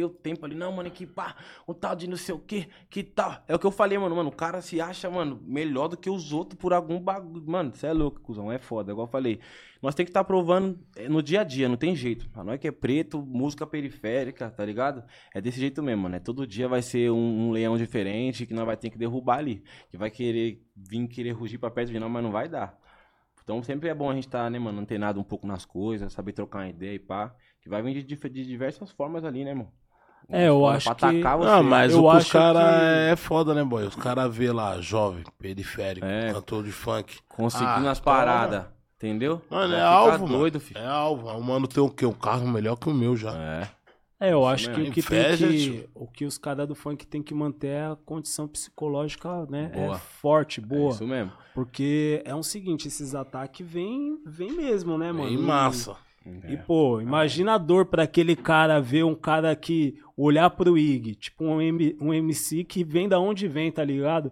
o tempo ali, não, mano, que pá, um tal de não sei o que, que tal. É o que eu falei, mano, mano, o cara se acha, mano, melhor do que os outros por algum bagulho. Mano, você é louco, cuzão, é foda, igual eu falei. Nós tem que estar provando é, no dia a dia, não tem jeito. A nós que é preto, música periférica, tá ligado? É desse jeito mesmo, né? Todo dia vai ser um, um leão diferente que nós vai ter que derrubar ali. Que vai querer vir querer rugir pra perto de nós, mas não vai dar. Então sempre é bom a gente estar, né, mano, antenado um pouco nas coisas, saber trocar uma ideia e pá. Que vai vir de, dif- de diversas formas ali, né, mano? É, eu Pra acho atacar que- você. Não, mas Eu o os acho caras que- é foda, né, boy? Os caras vê lá, jovem, periférico, É. cantor de funk. Conseguindo Ah, as toma. paradas, entendeu? Mano, é alvo, doido, mano. filho. É alvo. O mano tem o quê? Um carro melhor que o meu já. É. É, eu acho que o que Inveja, tem que. O que os caras do funk tem que manter é a condição psicológica, né? Boa. É forte, É boa. isso mesmo. Porque é o seguinte, esses ataques vêm vem mesmo, né, mano? Em massa. E, pô, imagina a dor pra aquele cara ver um cara que olhar pro Ig, tipo um, M- um MC que vem da onde vem, tá ligado?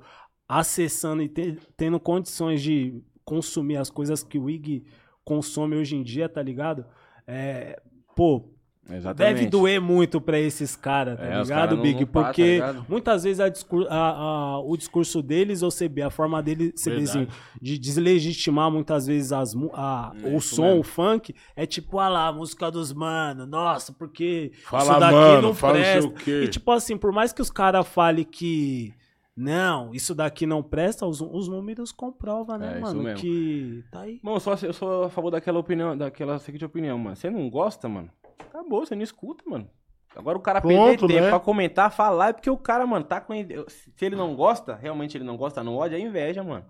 Acessando e te- tendo condições de consumir as coisas que o Ig consome hoje em dia, tá ligado? É, pô, Exatamente. Deve doer muito pra esses caras, tá É, ligado, cara não- Big? não tá Porque ligado? muitas vezes a discur- a- a- o discurso deles, ou CB, a forma dele, CBzinho, de deslegitimar muitas vezes as, a- É o som, mesmo. o funk, é tipo, ah lá, a música dos mano, nossa, porque Fala, isso daqui mano, não fala presta. o quê. E tipo assim, por mais que os caras falem que não, isso daqui não presta, os, os números comprovam, né, É, mano? Que tá aí. Mano, eu sou, eu sou a favor daquela opinião, daquela seguinte opinião, mano. Você não gosta, mano? Acabou, você não escuta, mano. Agora o cara perder tempo né? pra comentar, falar, é porque o cara, mano, tá com. Se ele não gosta, realmente ele não gosta, não ódio, é inveja, mano.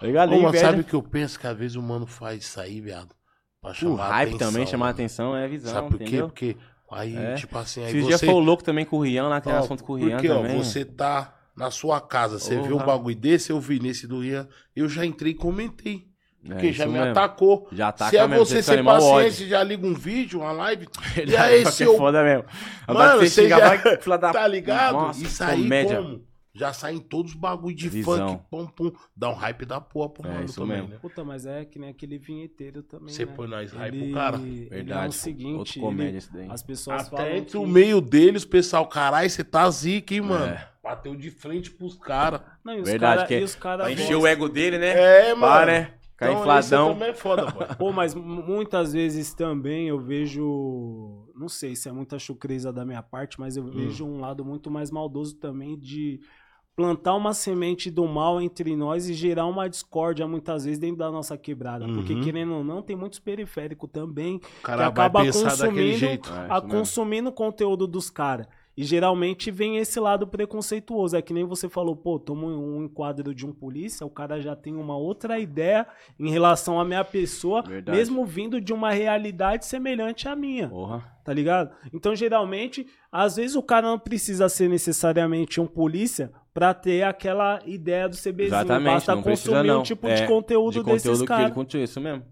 Tá ligado? É Ô, mano, inveja. sabe o que eu penso? Que às vezes o mano faz isso aí, viado. Pra o chamar hype atenção, também, chamar a atenção, é visão, Sabe por quê? entendeu? Porque aí, É. tipo assim, aí Esses você... dias foi o louco também com o Rian, lá, aquele Ó, assunto com o Rian Porque, também. ó, você tá na sua casa, você Porra. viu um bagulho desse, eu vi nesse do Rian, eu já entrei e comentei. É, Porque já isso me mesmo. atacou. Já ataca Se é mesmo, você animal paciente, já liga um vídeo, uma live. E Verdade, aí, seu... é foda mesmo. Mano, Agora você você já- vai, da... Tá ligado? Nossa, Isso aí comédia. como? Já saem todos os bagulho de Visão. funk, pum, pum. Dá um hype da porra pro É, mano isso também, mesmo. né? Puta, mas é que nem aquele vinheteiro também. Você né? põe nós hype Ele- pro cara. ele é Verdade. o seguinte, Outro comédia ele- esse daí. as pessoas falam Até entre que... o meio deles, o pessoal, caralho, você tá zica, hein, mano? É. Bateu de frente pros caras. E Verdade, cara, que e cara Pra encher o ego dele, né? É, Pá, mano. né? Ficar Então, infladão. Isso também é foda, boy. Pô, mas mu- muitas vezes também eu vejo. Não sei se é muita chucreza da minha parte, mas Hum. eu vejo um lado muito mais maldoso também de plantar uma semente do mal entre nós e gerar uma discórdia muitas vezes dentro da nossa quebrada. Porque, Uhum. querendo ou não, tem muitos periféricos também O cara que acaba consumindo, jeito. É, a, consumindo o conteúdo dos caras. E geralmente vem esse lado preconceituoso. É que nem você falou, pô, toma um enquadro de um polícia, o cara já tem uma outra ideia em relação à minha pessoa, Verdade. mesmo vindo de uma realidade semelhante à minha, Porra. tá ligado? Então, geralmente, às vezes o cara não precisa ser necessariamente um polícia pra ter aquela ideia do CBzinho. Exatamente, Basta não precisa consumir não. um tipo É, de conteúdo, de desses conteúdo ele caras. continua, isso mesmo.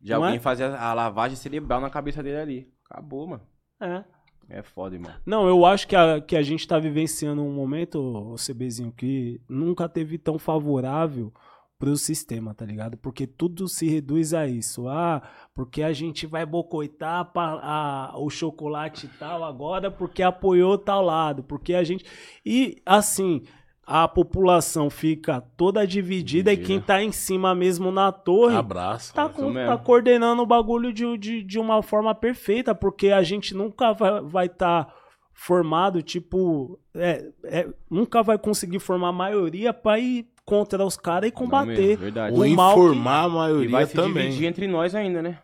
De Não alguém é? fazer a lavagem cerebral na cabeça dele ali. Acabou, mano. É. É foda, irmão. Não, eu acho que a, que a gente tá vivenciando um momento, ô CBzinho, que nunca teve tão favorável pro sistema, tá ligado? Porque tudo se reduz a isso. Ah, porque a gente vai bocoitar a- o chocolate tal agora porque apoiou tal lado, porque a gente... E, assim, a população fica toda dividida, e quem tá em cima mesmo na torre Abraço. tá, com- tá coordenando o bagulho de, de, de uma forma perfeita, porque a gente nunca vai estar formado, tipo, é, é, nunca vai conseguir formar a maioria pra ir contra os caras e Não mesmo, combater. verdade. o Ou mal que- informar a E maioria vai se também. dividir entre nós ainda, né?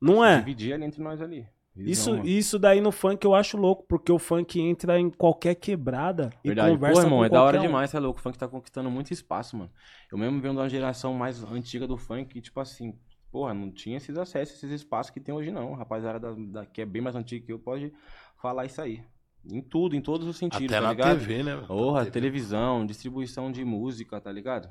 Não Se é? Dividir ali entre nós ali. Isso, isso daí no funk eu acho louco, porque o funk entra em qualquer quebrada e Verdade. conversa Pô, irmão, com é da hora um. demais, é louco. O funk tá conquistando muito espaço, mano. Eu mesmo venho de uma geração mais antiga do funk, e, tipo assim, porra, não tinha esses acessos, esses espaços que tem hoje não. Rapaziada da, da- que é bem mais antigo que eu pode falar isso aí. Em tudo, em todos os sentidos, Até tá na ligado? TV, né? Porra, televisão, distribuição de música, tá ligado?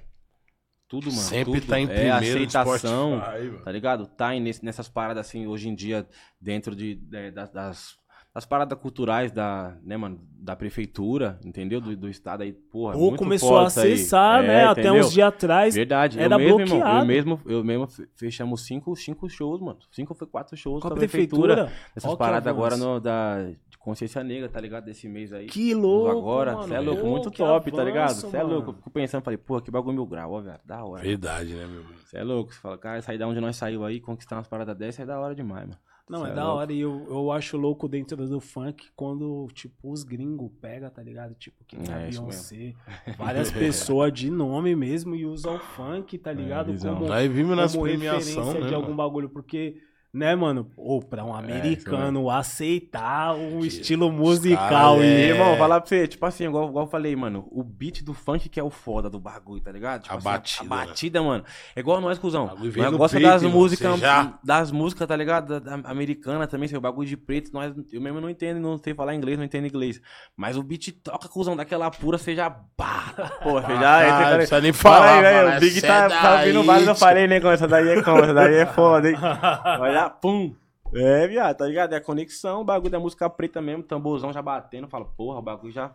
Tudo, mano. Sempre tudo. tá em é, primeiro no aceitação, Spotify, tá ligado? Tá em nessas paradas assim, hoje em dia, dentro de, de- das, das, das paradas culturais da, né, mano, da prefeitura, entendeu? Do, do estado aí, porra. Ou muito começou a isso aí. acessar, É, né? Até entendeu? uns dias atrás. Verdade, era eu mesmo, irmão, bloqueado. eu mesmo, eu mesmo fe- fechamos cinco, cinco shows, mano. Cinco foi quatro shows Com a com a prefeitura. prefeitura. Essas paradas agora no, da consciência negra, tá ligado? Desse mês aí. Que louco, agora, mano. você é louco, muito top, tá ligado? avanço, Você é louco. Fico pensando, falei, porra, que bagulho mil grau, ó, velho. Da hora. Verdade, né, meu irmão? Você é louco. Você fala, cara, sair da onde nós saiu aí, conquistar umas paradas dessas é da hora demais, mano. Não, Cê é é da louco. hora. E eu, eu acho louco dentro do funk quando, tipo, os gringos pegam, tá ligado? Tipo, que É, Beyoncé. Várias pessoas de nome mesmo e usam o funk, tá ligado? visão. como, Nós vimos nas como premiações, referência né? de algum mano? bagulho. Porque, né, mano? Ou pra um americano aceitar um estilo musical. caras, e, é- irmão, falar pra você, tipo assim, igual, igual eu falei, mano, o beat do funk que é o foda do bagulho, tá ligado? Tipo A assim, batida, A batida, mano. É igual nós, cuzão. Nós gosta das músicas, já- das músicas, tá ligado? Da, da americana também, seu bagulho de preto, nós, eu mesmo não entendo, não sei falar inglês, não entendo inglês. Mas o beat toca, cuzão, daquela pura, já... Pá, porra, você já... Ah, esse não cara- precisa nem Fala falar, aí, velho, mano, o Big tá, é tá ouvindo vários, eu falei, né, essa daí é como, essa daí é foda, hein? Olha, pum. É, viado, tá ligado? É a conexão, o bagulho da música preta mesmo, tamborzão já batendo, fala, porra, o bagulho já.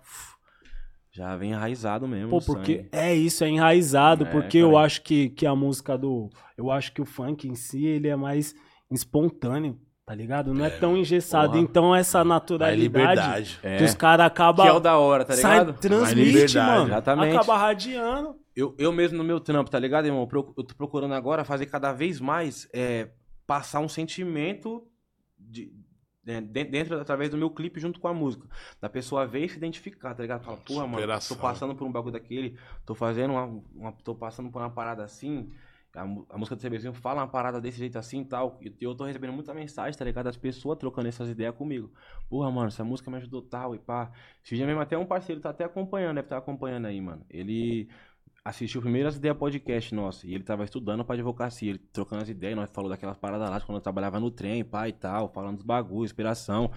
Já vem enraizado mesmo. Pô, porque sangue. é isso, é enraizado, É, porque eu cara. acho que, que a música do. Eu acho que o funk em si, ele é mais espontâneo, tá ligado? Não é, É, tão engessado. porra. Então, essa naturalidade. É, que os caras acabam. que é o da hora, tá sai, ligado? transmite, liberdade, mano. exatamente. Acaba radiando. Eu, eu mesmo no meu trampo, tá ligado, irmão? Eu tô procurando agora fazer cada vez mais é, passar um sentimento de, é, de- dentro, através do meu clipe junto com a música. Da pessoa ver e se identificar, tá ligado? Fala, porra, mano, tô passando por um bagulho daquele, tô fazendo uma, uma- tô passando por uma parada assim. A, a música do CBzinho fala uma parada desse jeito assim e tal. E eu tô recebendo muita mensagem, tá ligado? Das pessoas trocando essas ideias comigo. Porra, mano, essa música me ajudou tal e pá. Esse dia mesmo até um parceiro tá até acompanhando, deve estar acompanhando aí, mano. Ele assistiu primeiro as ideias podcast nossa e ele tava estudando pra advocacia, ele trocando as ideias, nós falou daquelas paradas lá quando eu trabalhava no trem, pá e tal, falando dos bagulhos, inspiração.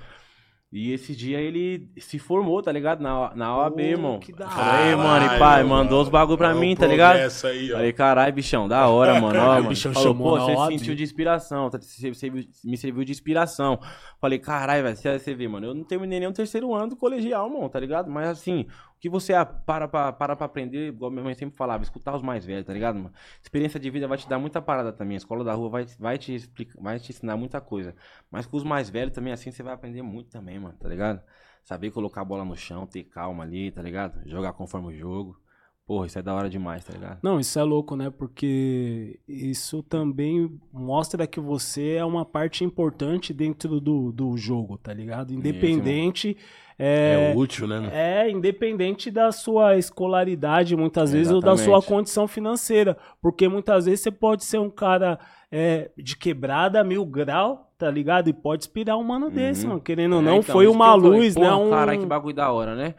E esse dia ele se formou, tá ligado? Na, na OAB, Pô, irmão. que da Falei, hora. mano, e pai, mandou os bagulho pra É mim, tá ligado? Aí, ó. Falei, caralho, bichão, da hora, mano. Ó, mano. bichão Falou, chamou pô, você sentiu de inspiração, tá? Você, você me serviu de inspiração. Falei, caralho, velho, você, você vê, mano, eu não terminei nem o terceiro ano do colegial, mano, tá ligado? Mas assim, que você para pra, para pra aprender, igual minha mãe sempre falava, escutar os mais velhos, tá ligado, mano? Experiência de vida vai te dar muita parada também. A escola da rua vai, vai, te, explicar, vai te ensinar muita coisa. Mas com os mais velhos também, assim, você vai aprender muito também, mano, tá ligado? Saber colocar a bola no chão, ter calma ali, tá ligado? Jogar conforme o jogo. Porra, isso é da hora demais, tá ligado? Não, isso é louco, né? Porque isso também mostra que você é uma parte importante dentro do, do jogo, tá ligado? Independente. É, É, útil, né? É, independente da sua escolaridade, muitas vezes, ou da sua Exatamente. condição financeira. Porque muitas vezes você pode ser um cara é, de quebrada, mil grau, tá ligado? E pode inspirar um mano desse, Uhum. mano. Querendo ou É, não, então, foi uma falei, luz, porra, né? Um... Caralho, que bagulho da hora, né?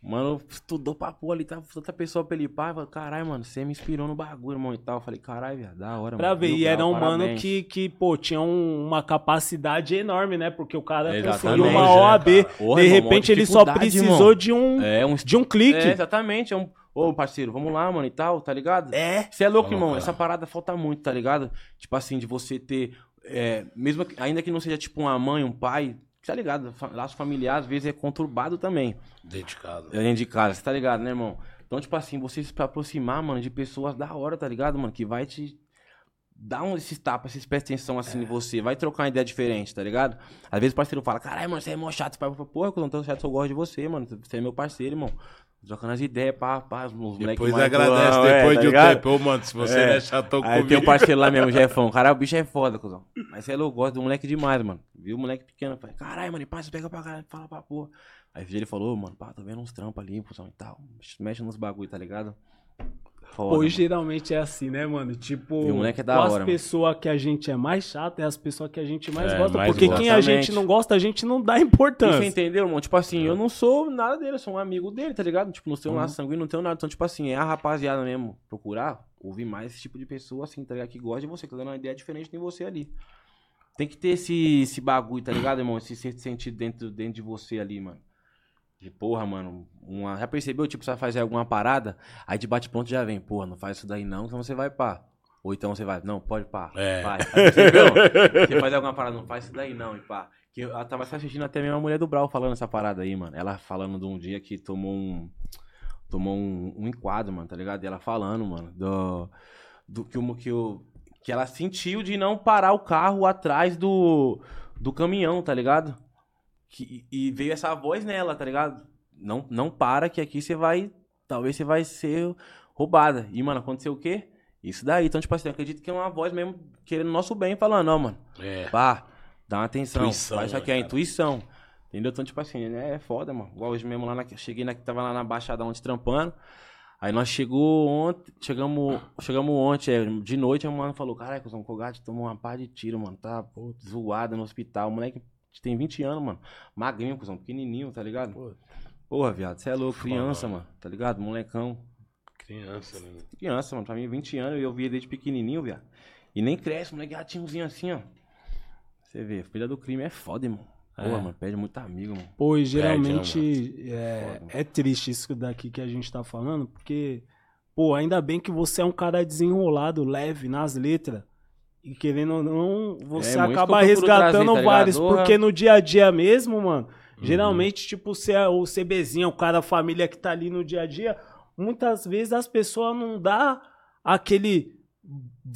Mano, estudou pra porra ali, tá tanta pessoa pra ele pá. Caralho, mano, você me inspirou no bagulho, irmão, e tal. Eu Falei, caralho, viado, da hora, Pra mano. ver, Mil e era um mano que, que, pô, tinha um- uma capacidade enorme, né? Porque o cara Exatamente, conseguiu uma né, OAB. cara? Porra, de repente ele só precisou irmão. de um, É, um de um clique. É, exatamente. É um... Ô, parceiro, vamos lá, mano, e tal, tá ligado? É. Você é louco, Vamos irmão. lá. Essa parada falta muito, tá ligado? Tipo assim, de você ter. é, mesmo que- ainda que não seja tipo uma mãe, um pai, tá ligado? Laço familiar, às vezes é conturbado também. Dedicado. É dentro de casa, você tá ligado, né, irmão? Então, tipo assim, você se aproximar, mano, de pessoas da hora, tá ligado, mano? Que vai te dar um, esses tapas, esses presta atenção assim em você, vai trocar uma ideia diferente, tá ligado? Às vezes o parceiro fala, caralho, mano, você é mó chato, pai, porra, eu não tô chato, eu gosto de você, mano. Você é meu parceiro, irmão. Trocando as ideias, pá, pá, os moleques Depois mais agradece, doão, é, depois tá de um tempo. Ô, mano, se você É. não é chatão Aí comigo... tem um parceiro lá mesmo, Jefão. Caralho, o bicho é foda, cuzão. Mas você é louco, gosto do moleque demais, mano. Viu o moleque pequeno, falei, caralho, mano, pá, você pega pra caralho, fala pra porra. Aí ele falou, mano, pá, tô vendo uns trampos ali, cuzão e tal. Mexe nos bagulho, tá ligado? Foda. Hoje mano. geralmente é assim, né, mano? Tipo, E o moleque é da as hora, pessoas que a gente é mais chata é as pessoas que a gente mais É, gosta. mais porque gosta. quem a gente não gosta, a gente não dá E Você importância. entendeu, irmão? Tipo assim, eu não sou nada dele, eu sou um amigo dele, tá ligado? Tipo, não tenho Uhum. laço sanguíneo, não tenho nada. Então, tipo assim, é a rapaziada mesmo procurar, ouvir mais esse tipo de pessoa, assim, tá ligado? Que gosta de você, que tá dando uma ideia diferente de você ali. Tem que ter esse, esse bagulho, tá ligado, irmão? Esse sexto sentido dentro, dentro de você ali, mano. De porra, mano. Uma... Já percebeu, tipo, você vai fazer alguma parada, aí de bate-ponto já vem, porra, não faz isso daí não, então você vai pá. Ou então você vai, não, pode pá. É. Vai. Aí você faz alguma parada, não faz isso daí não, e pá. Que eu, eu tava assistindo até mesmo a mulher do Brau falando essa parada aí, mano. Ela falando de um dia que tomou um. Tomou um, um enquadro, mano, tá ligado? E ela falando, mano, do. Do que, o- que, o, que ela sentiu de não parar o carro atrás do, do caminhão, tá ligado? Que, e veio essa voz nela, tá ligado? Não, não para que aqui você vai. Talvez você vai ser roubada. E, mano, aconteceu o quê? Isso daí. Então, tipo assim, eu acredito que é uma voz mesmo querendo nosso bem, falando, ó, mano. É. Pá, dá uma atenção. Intuição, faz isso né, aqui, é a intuição. Entendeu? Então, tipo assim, né? É foda, mano. Igual hoje mesmo lá na. Cheguei na. Tava lá na Baixada ontem trampando. Aí nós chegou ontem. Chegamos, chegamos ontem, é, de noite, a mano falou: Caraca, o Colgate tomou uma par de tiro, mano. Tá pô, zoado no hospital. O moleque tem 20 anos, mano. Magrinho, cuzão, pequenininho, tá ligado? Porra, viado, você é louco, criança, mano. Tá ligado? Molecão. Criança, né? Criança, mano. Pra mim, 20 anos, e eu vi ele desde pequenininho, viado. E nem cresce, moleque gatinhozinho assim, ó. Você vê, filha do crime é foda, irmão. Porra, É. mano, perde muito amigo, mano. Pô, e né, geralmente é, Foda. é triste isso daqui que a gente tá falando, porque, pô, ainda bem que você é um cara desenrolado, leve nas letras. E querendo ou não, você É, acaba resgatando trazer, tá vários. ligado? Porque no dia a dia mesmo, mano, Uhum. geralmente, tipo, você é o CBzinho, o cara da família que tá ali no dia a dia, muitas vezes as pessoas não dá aquele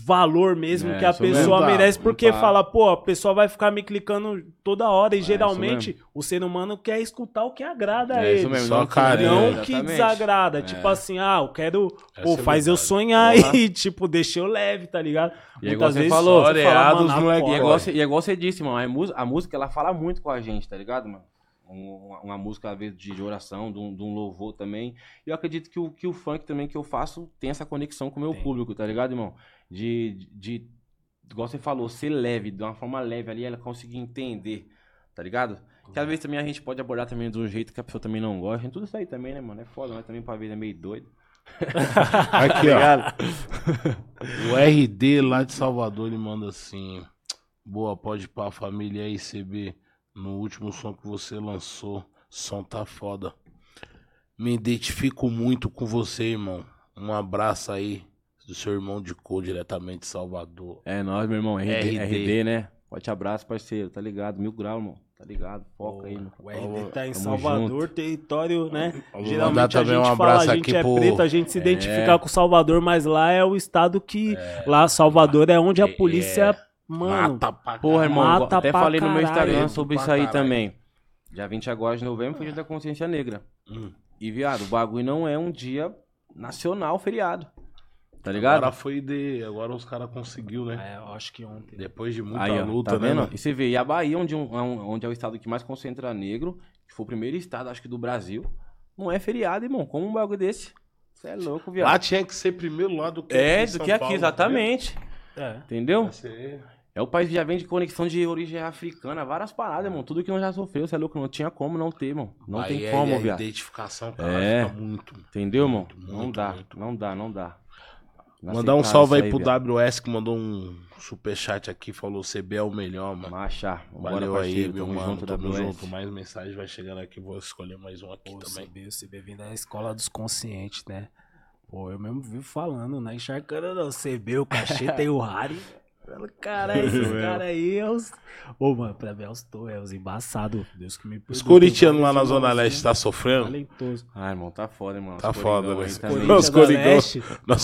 valor mesmo É, que a isso mesmo. pessoa Não merece, não porque dá. fala, pô, a pessoa vai ficar me clicando toda hora e É, isso geralmente o ser humano quer escutar o que agrada a É isso ele. mesmo, só não carinho, Não é, que exatamente. desagrada. É. Tipo assim, ah, eu quero. Essa Pô, é faz eu sonhar Porra. e, tipo, deixa eu leve, tá ligado? E é igual você vezes falou, você fala, areado, mano, E é igual, e é igual você disse, mano. A a música, ela fala muito com a gente, tá ligado, mano? Um- Uma, uma música, às vezes, de de oração, de um, de um louvor também. E eu acredito que o, que o funk também que eu faço tem essa conexão com o meu Tem. público, tá ligado, irmão? De, de, de, igual você falou, ser leve, de uma forma leve ali, ela conseguir entender, tá ligado? Que às vezes também a gente pode abordar também de um jeito que a pessoa também não gosta. Tudo isso aí também, né, mano? É foda, né? Também pra ver é meio doido. Aqui, ó. O RD lá de Salvador, ele manda assim: Boa, pode ir pra família aí, CB. No último som que você lançou, som tá foda. Me identifico muito com você, irmão. Um abraço aí do seu irmão de cor, diretamente de Salvador. É nóis, meu irmão. RD, RD. RD, né? Forte abraço, parceiro. Tá ligado? Mil graus, irmão. Tá ligado? Foca aí, mano. O RD tá em Tamo Salvador, junto. território, né? Vou Geralmente a gente um fala, a gente é pro- preto, a gente se identificar com Salvador, mas lá é o estado que. Lá, Salvador é onde a É, polícia. Mano, Mata pra Porra, irmão, Mata até pra falei no meu caralho. Instagram sobre isso aí caralho. também. Dia 20 agora de novembro foi dia da consciência negra. Hum. E, viado, o bagulho não é um dia nacional feriado. Tá ligado? Agora foi de. Agora os caras conseguiu, né? É, eu acho que ontem. Depois de muita Aí, ó, luta, tá né? vendo? mano? E você vê, e a Bahia, onde, um- é onde é o estado que mais concentra negro, que foi o primeiro estado, acho que do Brasil, não é feriado, irmão. Como um bagulho desse? Você é louco, viado. Lá tinha que ser primeiro lá do que é, do que aqui, Paulo, exatamente. É. Entendeu? Vai ser- É o país que já vem de conexão de origem africana, várias paradas, irmão. Tudo que nós já sofreu, você é louco, não tinha como não ter, irmão. Não Aí tem é- como, a viado. identificação, cara, É. fica muito. Entendeu, irmão? Muito, não muito, dá, muito. não dá, não dá. Mandar um salve aí pro viado. WS que mandou um superchat aqui, falou CB é o melhor, mano. Vambora, Valeu aí, meu Tamo mano. junto, tamo WS. junto. Mais mensagem vai chegando aqui, vou escolher mais um aqui Pô, também. CB, o CB vindo da escola dos conscientes, né? Pô, eu mesmo vivo falando, não é encharcando não. CB, o Cacheta e o Harry. Falo, Cara, esses caras aí é os. Ô, mano, pra mim é os to- é os embaçados. Deus que me perdoe. Os corintianos lá na Zona Leste né? tá sofrendo? Talentoso. Ah, irmão, tá foda, irmão. Tá foda, né? aí Os. Coringão-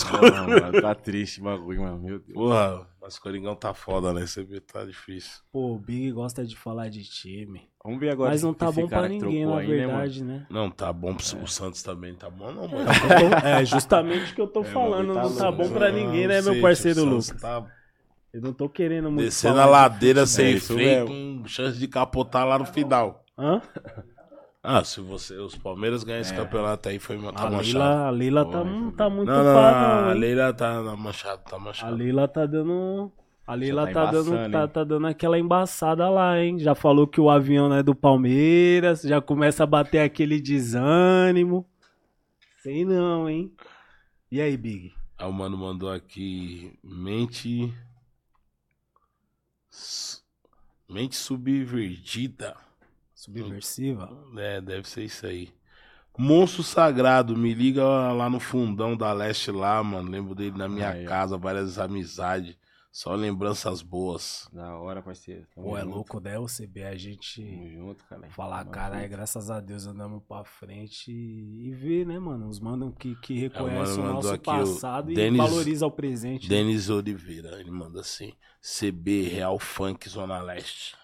Porra, mano, tá triste o bagulho, mano. Meu Deus. porra, mas Coringão tá foda, né? CB tá difícil. Pô, o Big gosta de falar de time. Vamos ver agora Mas não tá bom pra ninguém, na aí, né, verdade, né? Não, tá bom. O Santos também tá bom, não, mano. É justamente o que eu tô falando. tá Não tá louco, bom pra ninguém, né, meu Sei, parceiro Lucas? Santos Tá Eu não tô querendo muito. descendo falar a de ladeira sem isso freio, com chance de capotar lá no final. Hã? Ah, se você, os Palmeiras ganharem esse campeonato aí, foi uma tá A manchado. Leila, a Leila tá, não tá muito Não, não, fácil, não, não, a? Leila tá manchado, tá A manchado. Leila tá dando. A Leila tá tá, dando, tá, tá dando aquela embaçada lá, hein? Já falou que o avião não é do Palmeiras, já começa a bater aquele desânimo. Sei não, hein? E aí, Big? Aí o mano mandou aqui. Mente. Mente subvertida. Subversiva. É, deve ser isso aí. Monstro Sagrado, me liga lá no fundão da leste lá, mano. Lembro dele na minha ó. casa, várias amizades. Só lembranças boas. Da hora, parceiro. Tamo Pô, é junto. louco, né? O CB, a gente Tamo junto, cara. falar, caralho, graças a Deus andamos pra frente e, e ver, né, mano? Os mandam que, que reconhecem mano o nosso aqui o passado e valoriza o presente. né? Denis Oliveira, ele manda assim: CB Real Funk Zona Leste.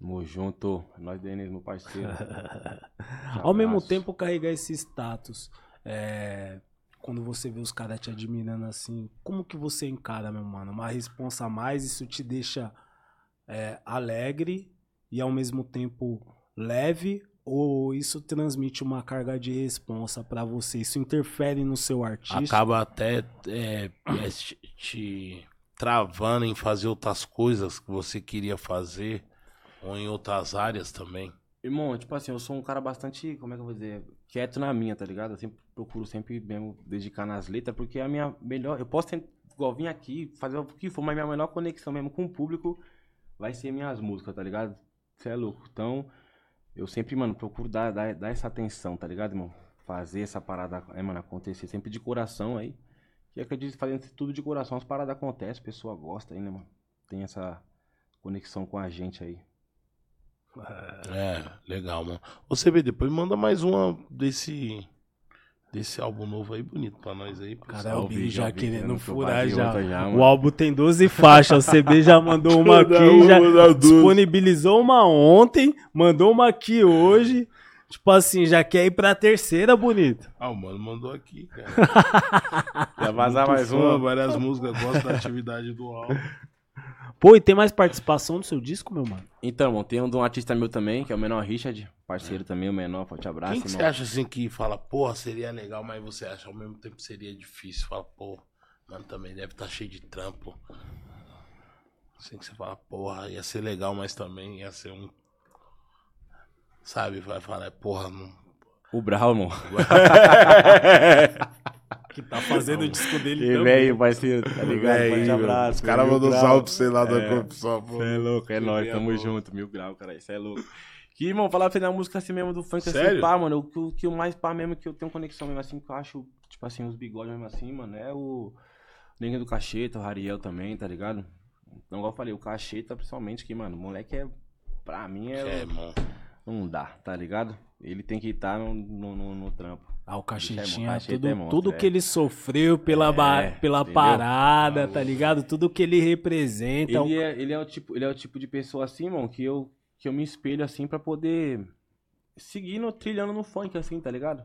Tamo junto. Nós, Denis, meu parceiro. Ao mesmo tempo, carregar esse status, é, quando você vê os caras te admirando assim, como que você encara, meu mano? Uma responsa a mais, isso te deixa é, alegre e ao mesmo tempo leve? Ou isso transmite uma carga de responsa pra você? Isso interfere no seu artista? Acaba até é, é, te, te travando em fazer outras coisas que você queria fazer, ou em outras áreas também. Irmão, tipo assim, eu sou um cara bastante, como é que eu vou dizer, quieto na minha, tá ligado? Eu sempre procuro sempre mesmo dedicar nas letras, porque é a minha melhor. Eu posso ter, igual vir aqui, fazer o que for, mas minha melhor conexão mesmo com o público vai ser minhas músicas, tá ligado? Você é louco. Então, eu sempre, mano, procuro dar, dar, dar essa atenção, tá ligado, irmão? Fazer essa parada, é, mano, acontecer sempre de coração aí. E acredito que fazendo tudo de coração, as paradas acontecem, a pessoa gosta aí, né, mano? Tem essa conexão com a gente aí. É, legal, mano. Você vê, depois manda mais uma desse desse álbum novo aí, bonito pra nós aí. Cara, o Billy já querendo furar já. já, o álbum tem 12 faixas. O CB já mandou uma aqui, já duas. disponibilizou uma ontem, mandou uma aqui hoje. Tipo assim, já quer ir pra terceira, bonito. Ah, o mano mandou aqui, cara. Já vazar Muito mais fã, uma. Várias músicas, gosto da atividade do álbum. Pô, e tem mais participação no seu disco, meu mano? Então, irmão, tem um de um artista meu também, que é o Menor Richard, parceiro também, o Menor, forte abraço, Quem que você acha assim que fala, porra, seria legal, mas você acha ao mesmo tempo que seria difícil? Fala, pô, mano, também deve estar cheio de trampo. Assim que você fala, porra, ia ser legal, mas também ia ser um. Sabe, vai falar, porra, não. O Brau, irmão. Que tá fazendo o disco dele Ele também. veio, parceiro, tá ligado? Véi, forte mano, abraço. Os caras mandam grau. salve pra você lá da É. corrupção, pô. É louco, é nóis, tamo boa. junto, mil grau, cara, isso é louco. Que, irmão, falar pra você da música assim mesmo do funk, assim, Sério? pá, mano, o que, o mais pá mesmo, que eu tenho conexão mesmo assim, que eu acho, tipo assim, os bigodes mesmo assim, mano, é o Neguinho do Cacheta, o Rariel também, tá ligado? Então, igual eu falei, o Cacheta, principalmente, que, mano, o moleque é, pra mim, é, É, irmão. não dá, tá ligado? Ele tem que estar no, no, no- no trampo. Ah, o é Cachetinha, tudo, é monstro, tudo é. que ele sofreu pela, ba- É, pela parada, tá ligado? Tudo que ele representa. Ele é, ele, é o tipo, ele é o tipo de pessoa assim, mano, que eu, que eu me espelho assim pra poder seguir no, trilhando no funk, assim, tá ligado?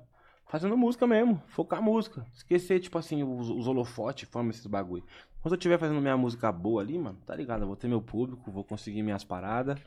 Fazendo música mesmo, focar música. Esquecer, tipo assim, os, os holofotes, forma esses bagulho. Quando eu estiver fazendo minha música boa ali, mano, tá ligado? Eu vou ter meu público, vou conseguir minhas paradas.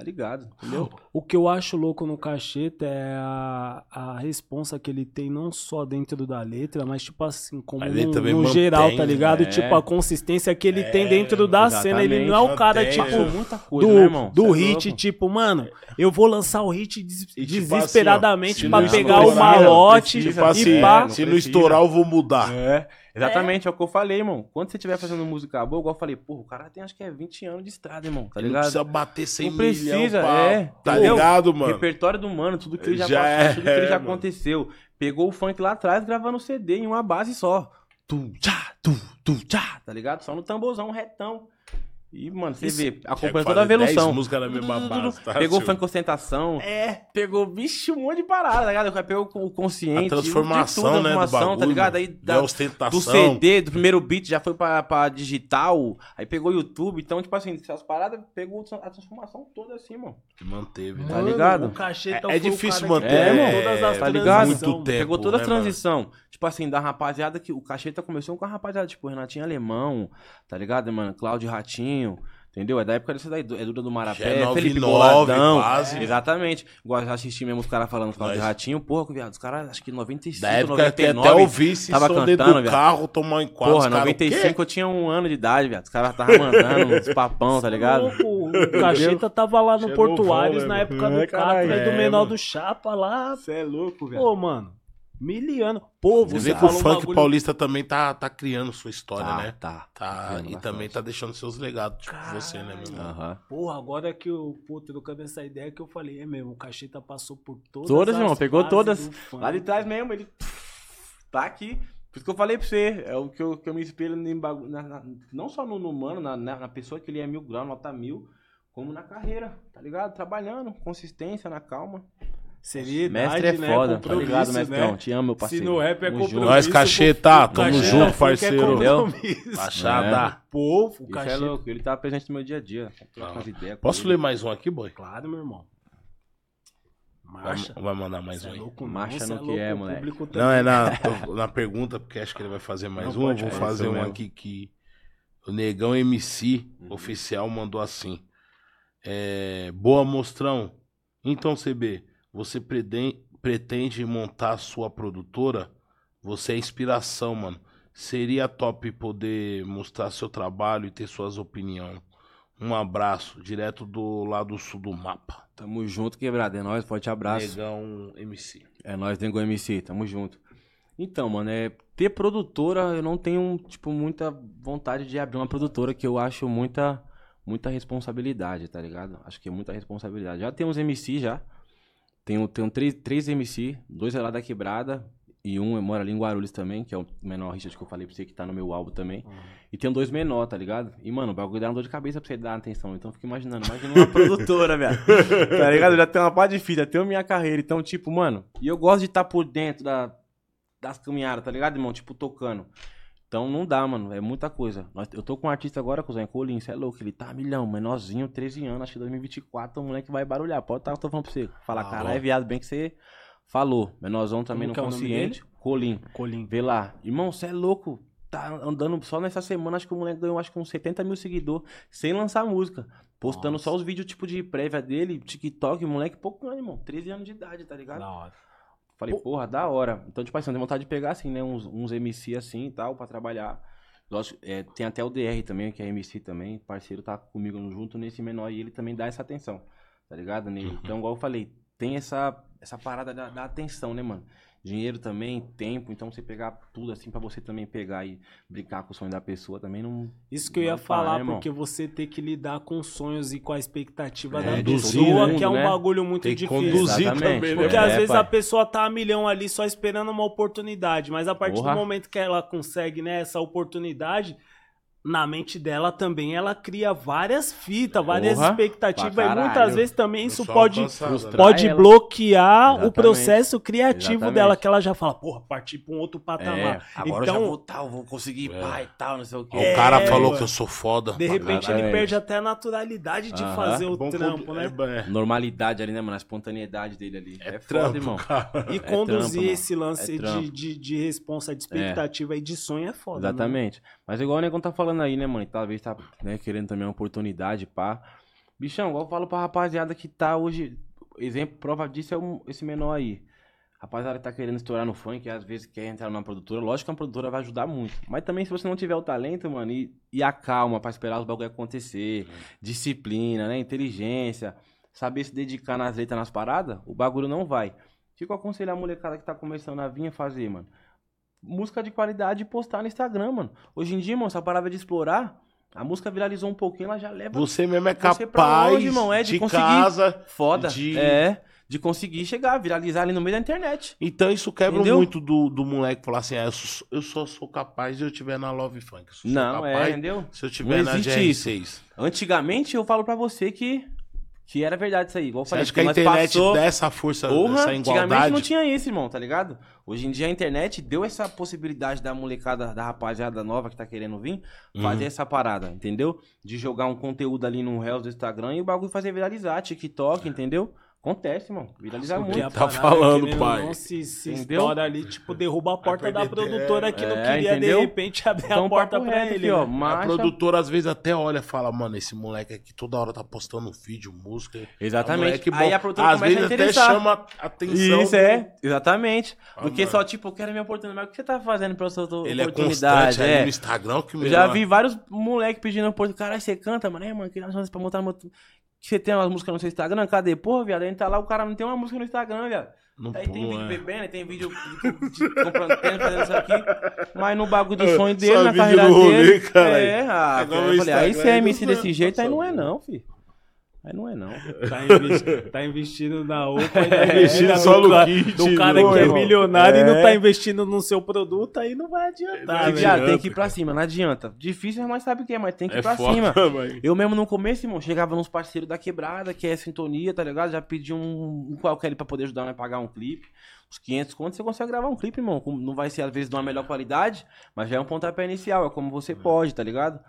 Tá ligado? Entendeu? O que eu acho louco no Cacheta é a, a responsa que ele tem, não só dentro da letra, mas tipo assim, como no, no mantém, geral, tá ligado? né? Tipo, a consistência que ele tem dentro da cena. Ele não é o cara, mantém, tipo, né? muita coisa, do, né, irmão? do Cê é hit, louco. tipo, mano, eu vou lançar o hit des- E, tipo desesperadamente assim, ó, pra pegar o malote Tipo assim, e pá. se não precisa. estourar, eu vou mudar. É, exatamente, é. o que eu falei, irmão. Quando você estiver fazendo música boa, igual eu falei, porra, o cara tem acho que é 20 anos de estrada, irmão, tá Não ligado? precisa bater 100 Não precisa, milhão é. Tá Entendeu? ligado, mano? Repertório do mano, tudo que ele já, Já passou, é, tudo que ele já mano. aconteceu. Pegou o funk lá atrás, gravando CD em uma base só. Tu, tchá, tu, tu, tchá, tá ligado? Só no tamborzão, retão. E, mano, você vê, acompanha toda a evolução. música na mesma base, tá, Pegou o tio? funk ostentação. É. Pegou, vixe, um monte de parada, tá ligado? O cara Pegou o consciente. A transformação, de tudo, a né, do transformação, bagulho, tá ligado? mano. Aí Da da, ostentação. do CD, do primeiro beat, já foi pra, pra digital. Aí pegou o YouTube. Então, tipo assim, essas paradas, pegou a transformação toda assim, mano. Manteve, né? Tá Mano, ligado? O Cacheta É- é difícil que manter, pegou é, todas as tá ligado? Muito tempo. Pegou toda a né, mano? transição. Tipo assim, da rapaziada que. O Cacheta começou com a rapaziada, tipo, Renatinho Alemão, tá ligado, mano? Cláudio Ratinho. Entendeu? É da época desse daí, do- é Duda do Marapé, é Felipe nove, Boladão. quase. Exatamente. Igual eu assisti mesmo os caras falando Cláudio Nós- Ratinho. Porra, viado, os caras, acho que 95, Da época que 99. até ouvi esse tava som cantando, do viado. carro, tomar um enquadro. Porra, quê? 95 eu tinha um ano de idade, viado. Os caras estavam mandando uns papão, tá ligado? O Cacheta tava lá no Portuários novão, na né, época mano? do É, Catra e do é, Menor mano. do Chapa lá. Você é louco, Pô, mano. Miliano. Pô, Você você vê que o funk bagulho- paulista também tá, tá criando sua história, Tá, né? tá. Tá, criando e bastante. também tá deixando seus legados, tipo você, né, meu irmão? Aham. Porra, agora que eu, pô, trocando essa ideia que eu falei, é mesmo, o Cacheta passou por todas Todas, as irmão, pegou todas. do. Lá de trás mesmo, ele tá aqui. Por isso que eu falei pra você, é o que eu, que eu me espelho em bagu- na- na- não só no, no mano, na, na, na pessoa que ele é mil graus, nota mil, como na carreira, tá ligado? Trabalhando, consistência, na calma. Seriedade, Mestre é né? foda, tá Compromisso, ligado, mestrão? né? Te amo, meu parceiro. Se no rap é Tamo junto. compromisso... Nós, Cacheta, tamo Cacheta junto, funk parceiro. É compromisso. Machada. Pô, o Isso é Cacheta... louco, ele tá presente no meu dia a dia. Com Posso ler mais um aqui, boy? Claro, meu irmão. Vai, Marcha. vai mandar mais um é louco, não, Marcha no que louco, é, moleque. público Não, é na, na pergunta, porque acho que ele vai fazer mais Não, um. Vou fazer, um mesmo. aqui que o Negão MC Uhum. oficial mandou assim. É, boa, mostrão. Então, CB, você pretende montar sua produtora? Você é inspiração, mano. Seria top poder mostrar seu trabalho e ter suas opiniões. Um abraço, direto do lado sul do mapa. Tamo junto, quebrado. É nóis, forte abraço. Negão MC. É nóis, Dengo MC, tamo junto. Então, mano, é ter produtora, eu não tenho, tipo, muita vontade de abrir uma produtora que eu acho muita muita responsabilidade, tá ligado? Acho que é muita responsabilidade. Já tem uns MC já. Tenho, tenho três, três MC, dois é lá da quebrada e um mora ali em Guarulhos também, que é o menor Richard que eu falei pra você que tá no meu álbum também. E tem dois menor, tá ligado? E, mano, o bagulho dá uma dor de cabeça pra você dar atenção. Então eu fico imaginando, imagina uma produtora, velho. Tá ligado? Eu já tenho uma parte de filha, tenho minha carreira. Então, tipo, mano, e eu gosto de estar por dentro da, das caminhadas, tá ligado, irmão? Tipo, tocando. Então não dá, mano. É muita coisa. Eu tô com um artista agora, cuzão, é Colin, cê é louco. Ele tá milhão, menorzinho, 13 anos, acho que 2024, o moleque vai barulhar. Pode estar, eu tô falando pra você. Falar, Ah, caralho, ó. viado, bem que você falou. Menorzão também é o nome consciente. Colin. Colim. Vê lá. Irmão, você é louco. Tá andando só nessa semana, acho que o moleque ganhou acho que uns 70 mil seguidores, sem lançar música. Postando Nossa. só os vídeos tipo de prévia dele, TikTok, moleque pouco ano, irmão. 13 anos de idade, tá ligado? Da hora. Falei, porra, da hora. Então, tipo assim, eu tenho vontade de pegar, assim, né? Uns, uns MC assim e tal, pra trabalhar. Lógico, é, tem até o DR também, que é MC também, parceiro tá comigo junto nesse menor e ele também dá essa atenção, tá ligado? Nele. Então, igual eu falei, tem essa, essa parada da, da atenção, né, mano? Dinheiro também, tempo, então você pegar tudo assim pra você também pegar e brincar com o sonho da pessoa também não. Isso que eu ia para, falar, né, porque você ter que lidar com sonhos e com a expectativa É, da conduzir, pessoa, né? que é um né? bagulho muito Tem que difícil. conduzir Exatamente. também, né? Porque É, às vezes pai. a pessoa tá a milhão ali só esperando uma oportunidade, mas a partir Porra. do momento que ela consegue, né, essa oportunidade, na mente dela também ela cria várias fitas, várias Porra, expectativas e muitas vezes também isso pode alcançada, né? pode ela. bloquear o Exatamente. processo criativo Exatamente. dela, que ela já fala, porra, partir pra um outro É, patamar. agora eu já então, vou tal, vou conseguir É. pai e tal, não sei o quê. Ó, o cara É, falou mano. que eu sou foda. de repente ele perde até a naturalidade de Aham. fazer o Bom trampo, con- né? é, é. Normalidade ali, né, mano? A espontaneidade dele ali. É, foda, trampo, irmão. cara. E É conduzir trampo, esse lance É de, de, de responsa, de expectativa e de sonho é foda. né? Exatamente. Mas igual o Negão tá falando aí, né, mano? E talvez tá né, querendo também uma oportunidade, pá. Bichão, igual eu falo pra rapaziada que tá hoje. Exemplo, prova disso é um- esse menor aí. Rapaziada que tá querendo estourar no funk, às vezes quer entrar numa produtora. Lógico que uma produtora vai ajudar muito. Mas também se você não tiver o talento, mano, e, e a calma pra esperar os bagulho acontecer, disciplina, né? Inteligência, saber se dedicar nas letras, nas paradas, o bagulho não vai. O que que eu aconselho a molecada que tá começando a vir a fazer, mano? Música de qualidade e postar no Instagram, mano. Hoje em dia, mano, essa parada de explorar, a música viralizou um pouquinho, ela já leva Você mesmo é Você capaz longe, irmão, é de de conseguir- casa. foda. de- É, de conseguir chegar, viralizar ali no meio da internet. Então isso quebra Entendeu? muito do, do moleque falar assim: ah, eu, só, eu só sou capaz se eu tiver na Love Funk. Sou Não, é, capaz entendeu? se eu tiver na existe GR6. Antigamente eu falo pra você que que era verdade isso aí. Igual eu Você falei, acha que a internet passou... dá essa força, Porra, essa antigamente igualdade? não tinha isso, irmão, tá ligado? Hoje em dia a internet deu essa possibilidade da molecada, da rapaziada nova que tá querendo vir, Uhum. fazer essa parada, entendeu? De jogar um conteúdo ali no Reels do Instagram e o bagulho fazer viralizar, TikTok, entendeu? Acontece, irmão. Viralizar Porque muito. a Tá falando, ou pai. Não, se, se estoura ali, tipo, derruba a porta da produtora que não É, queria, entendeu? de repente, abrir Então, a porta pra ele. aqui, ó. né? A produtora às vezes até olha e fala, mano, esse moleque aqui toda hora tá postando vídeo, música. Exatamente. moleque Aí a produtora Às começa a vezes até chama atenção. Isso, é, exatamente. Ah, Porque mano. só, tipo, eu quero minha oportunidade. Mas o que você tá fazendo pra sua tua Ele é oportunidade? constante ali É. no Instagram. Que Eu já vi vários moleques pedindo oportunidade. Caralho, você canta, mano? É, mano, que nós vamos pra montar no meu... que você tem umas músicas no seu Instagram, cadê? Porra, viado, a gente tá lá, o cara não tem uma música no Instagram, viado. Não Aí tem vídeo é. bebendo, tem vídeo de- de- comprando tênis, fazendo isso aqui. Mas no bagulho do É, sonho só dele, na vídeo carreira rolê, dele. caralho. É, ah, É igual eu falei, aí Instagram, você é aí MC desse jeito, aí não é não, filho. Aí não é não. Tá, investi- tá investindo na OPA tá É, investindo só no kit, do cara que é milionário e não É. tá investindo no seu produto, aí não vai adiantar, Não viado, tem adianta, que ir pra cima, não adianta. Difícil, mas sabe o que é, mas tem que ir É pra foda, cima. mas- Eu mesmo no começo, irmão, chegava nos parceiros da quebrada, que é sintonia, tá ligado? Já pedi um, um qualquer ali pra poder ajudar né, a pagar um clipe. Uns 500 contos, você consegue gravar um clipe, irmão. Não vai ser, às vezes, de uma melhor qualidade, mas já é um pontapé inicial, é como você pode, tá ligado?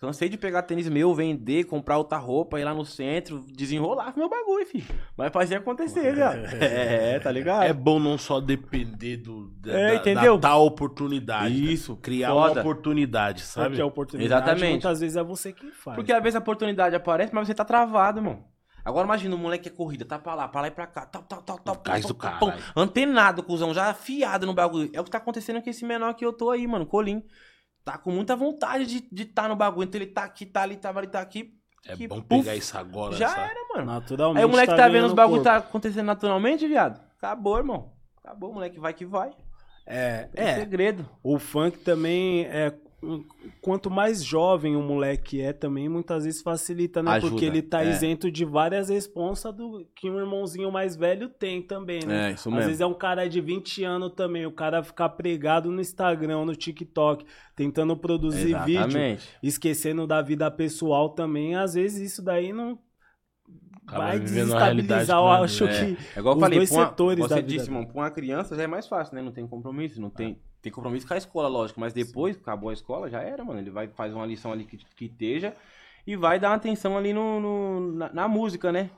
Cansei de pegar tênis meu, vender, comprar outra roupa, ir lá no centro, desenrolar meu bagulho, filho. Mas fazer acontecer, viado. É, tá ligado? É bom não só depender do, da, É, entendeu? da tal oportunidade. Isso, Criar foda. uma oportunidade, Sabe sabe? que a oportunidade Exatamente. muitas vezes é você quem faz. Porque às vezes a oportunidade aparece, mas você tá travado, irmão. Agora imagina, o moleque é corrida, tá pra lá, pra lá e pra cá, tal, tal, tal, tal. Cais pum, do pum. Antenado, cuzão, já afiado no bagulho. É o que tá acontecendo com esse menor que eu tô aí, mano, Colim. Tá com muita vontade de estar de tá no bagulho. Então ele tá aqui, tá ali, tá ali, tá aqui. É que, bom puf, pegar isso agora, Já sabe? era, mano. Naturalmente. Aí o moleque tá, vendo ganhando os bagulho corpo. tá acontecendo naturalmente, viado. Acabou, irmão. Acabou, moleque vai que vai. É, É, é. segredo. O funk também é. Quanto mais jovem o moleque é, também muitas vezes facilita, né? Ajuda, Porque ele tá é. isento de várias responsas do que um irmãozinho mais velho tem também, né? É, isso Às vezes é um cara de 20 anos também, o cara ficar pregado no Instagram, no TikTok, tentando produzir vídeo, Exatamente. esquecendo da vida pessoal também. Às vezes isso daí não Acaba vai desestabilizar, eu é acho dele. que... É igual eu Os falei, dois pra uma- setores você da vida disse, mano, pra uma criança já é mais fácil, né? Não tem compromisso, não tem, tem compromisso com a escola, lógico, mas depois, acabou a escola, já era, mano. Ele vai faz uma lição ali que, que esteja e vai dar atenção ali no, no- na, na música, né?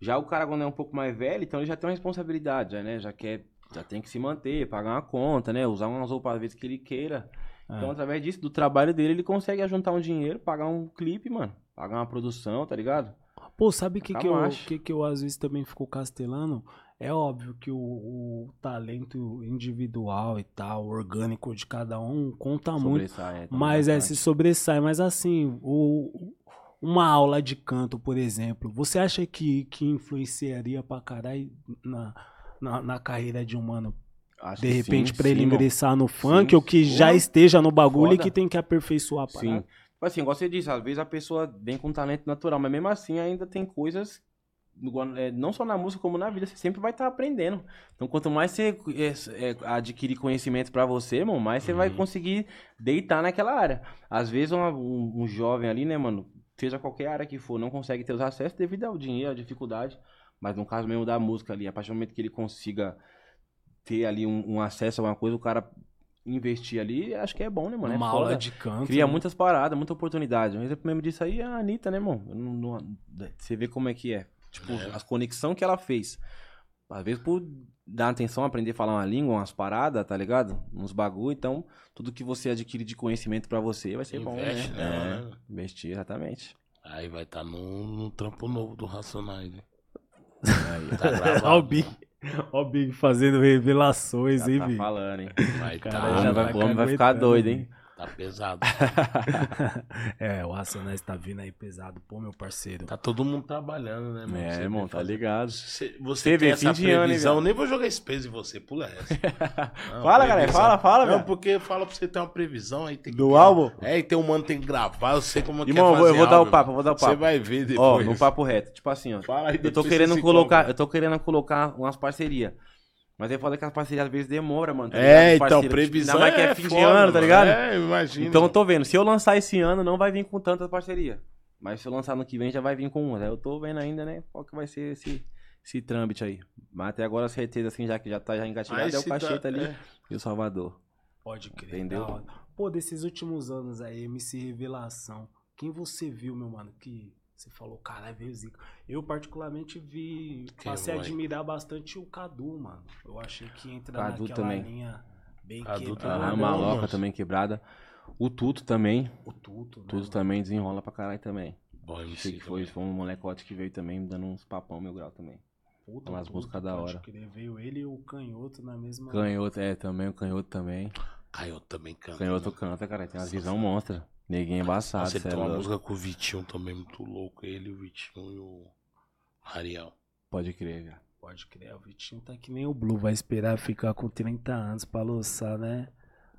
Já o cara quando é um pouco mais velho, então ele já tem uma responsabilidade, já, né? Já quer, já tem que se manter, pagar uma conta, né? Usar umas roupas às vezes que ele queira. Então, É. através disso, do trabalho dele, ele consegue juntar um dinheiro, pagar um clipe, mano. Pagar uma produção, tá ligado? Pô, sabe o que, Tá que, eu, que, que eu às vezes também fico castelando? É óbvio que o, o talento individual e tal, orgânico de cada um, conta muito. Sobressai, é, tá Mas é, se sobressai. Mas assim, o, uma aula de canto, por exemplo, você acha que, que influenciaria pra caralho na, na, na carreira de um mano? Acho De repente, sim, pra ele sim, ingressar no funk, Sim, ou que sim. já esteja no bagulho e Foda. que tem que aperfeiçoar a Sim. parada? Tipo assim, igual você disse, às vezes a pessoa vem com talento natural, mas mesmo assim ainda tem coisas, é, não só na música como na vida, você sempre vai estar aprendendo. Então quanto mais você é, é, adquirir conhecimento pra você, irmão, mais você vai Uhum. conseguir deitar naquela área. Às vezes uma- um, um jovem ali, né, mano, seja qualquer área que for, não consegue ter os acessos devido ao dinheiro, à dificuldade. Mas no caso mesmo da música ali, a partir do momento que ele consiga ter ali um, um acesso a uma coisa, o cara investir ali, acho que é bom, né, mano? É Uma foda. aula de canto. Cria né? muitas paradas, muita oportunidade. Um exemplo mesmo disso aí é a Anitta, né, irmão? Não- não- Você vê como é que é. Tipo, É. as conexões que ela fez. Às vezes por dar atenção, aprender a falar uma língua, umas paradas, tá ligado? Uns bagulho. Então, tudo que você adquire de conhecimento pra você vai ser Investe bom, né? nela, É, né? investir, exatamente. Aí vai estar no, no trampo novo do Racionais. né? Aí, Tá gravado. Ó o Big, ó o Big fazendo revelações, hein, já tá Big? falando, hein? Vai Cara, O tá, homem já vai, tá o homem vai ficar doido, hein? Tá pesado. É, o Racionais tá vindo aí pesado. Pô, meu parceiro. Tá todo mundo trabalhando, né, mano? É, Você irmão, tá fazer- ligado. Você, você Você tem vê, essa de ano, previsão, viado? nem vou jogar esse peso em você, pula essa. Não, Fala, galera, fala, fala, Não, velho. porque fala pra você ter uma previsão, aí tem que... Do álbum? É, e tem um mano que tem que gravar, eu sei como é que Irmão, eu vou- dar o papo, eu vou dar o Você papo. vai ver Ó, depois. no papo reto. Tipo assim, ó. Fala aí, Eu tô querendo você colocar, eu tô querendo colocar umas parcerias. Mas é foda que as parcerias às vezes demoram, mano. tá É, então, parceiros, previsão Ainda mais que é é fim de foda, ano, tá ligado? É, imagina. Então eu tô vendo, se eu lançar esse ano, não vai vir com tantas parcerias. Mas se eu lançar no que vem, já vai vir com uma. Aí Eu tô vendo ainda, né? Qual que vai ser esse, esse trâmite aí. Mas até agora a certeza, assim, já que já tá já engatilhado, Aí é o cacheta ali é. e o Salvador. Pode crer. Entendeu? Pô, desses últimos anos aí, MC Revelação, quem você viu, meu mano, que você falou, caralho, veio zica. Eu particularmente vi, Quem passei a admirar bastante o Cadu, mano. Eu achei que entra Cadu naquela também. linha bem Cadu quebrada. também. A Ah, Maloca mano. também quebrada. O Tuto também. O Tuto, né, Tudo mano? também desenrola pra caralho também. Bom, Sei que foi, foi um molecote que veio também dando uns papão meu grau também. Puta, umas Tuto, músicas da hora. crer. Veio ele e o Canhoto na mesma... Canhoto, é, também, o canhoto também. Canhoto também canta. Canhoto canta, cara. Tem umas visão monstra. Neguinho embaçado. Nossa, ele cê é tem uma louco. música com o Vitinho também muito louco. Ele, o Vitinho e o Ariel. Pode crer, cara. Pode crer, o Vitinho tá que nem o Blue, vai esperar ficar com 30 anos pra lançar, né?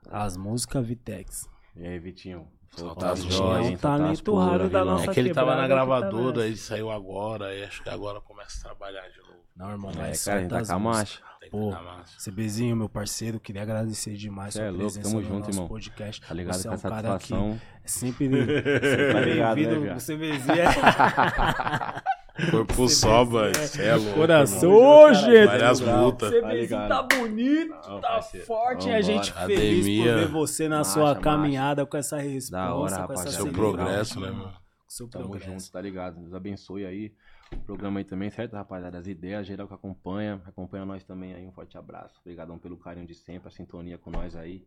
As músicas Vitex. E aí, Vitinho? É um hein? Solta talento raro da nossa É que ele tava na tá gravadora, ele saiu agora, e acho que agora começa a trabalhar de novo. Não, irmão, É, mas cara, a gente tá com a marcha. Pô. CBzinho, meu parceiro, queria agradecer demais Cê sua é louco, presença tamo no junto, nosso irmão. podcast. Tá ligado Você com é a um cara que é sempre Tá ligado, né, CBzinho é... Corpo sobra, cê é louco. Coração, ô, gente. Várias lutas. CBzinho Tá tá bonito, Não, tá parceiro. forte. E a Vambora. gente feliz por ver você na Marcha, sua marcha. caminhada com essa resposta, Da hora, com essa rapaziada. Seu progresso, né, mano? Seu Tamo progresso. junto, tá ligado? Deus abençoe aí. O programa aí também, certo, rapaziada? As ideias, geral que acompanha. Acompanha nós também aí. Um forte abraço. Obrigadão pelo carinho de sempre, a sintonia com nós aí.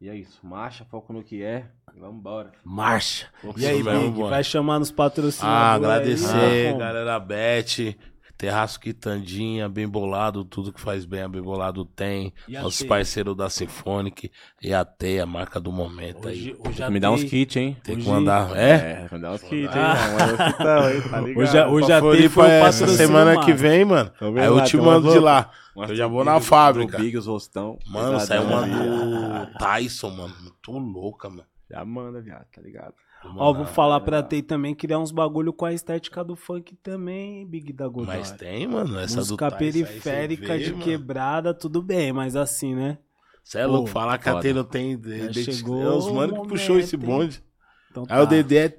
E é isso. Marcha, foco no que é. E vambora. Marcha. Foco E aí, Big, vai chamar nos patrocinadores Ah, aí, agradecer, como? galera Bete, Terraço Quitandinha, Bem Bolado, tudo que faz bem, a Bem Bolado tem. A Nossos parceiros da Symphonic e a Teia, a marca do momento Hoje, aí. hoje me dar uns kits, hein? Tem que hoje- mandar. É? É, me dar uns kits, hein? Ah. Hein? Tá ligado? Hoje, hoje Pra a T foi o essa patrocínio semana que vem, mano. Vendo Aí eu te mando de lá. Eu já vou na fábrica. Do Big, os rostão. Mano, saiu uma do Tyson, mano. Muito louca, mano. Já manda, viado, tá ligado? Ó, vou falar pra. Tei também criar uns bagulho com a estética do funk também, Big da Godoy. Mas tem, mano. Essa Música do periférica vê, de mano. quebrada, tudo bem, mas assim, né? Cê é louco, Pô, falar que a não tem. de- de- chegou é os mano que puxou esse bonde. Então Aí o tá. Dedé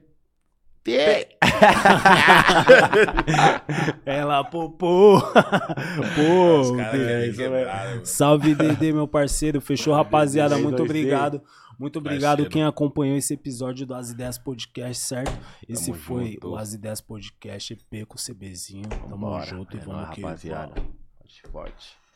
é. Ela. Pô, caras Dedé. querem quebrar, mano. Salve, Dedê, meu parceiro. Fechou, rapaziada. Muito obrigado. Muito obrigado Parceiro. quem acompanhou esse episódio do As Ideias Podcast, certo? Esse Tamo foi junto. o As Ideias Podcast EP com o CBzinho. Tamo Vambora. junto e É vamos nóis, que rapaziada. forte.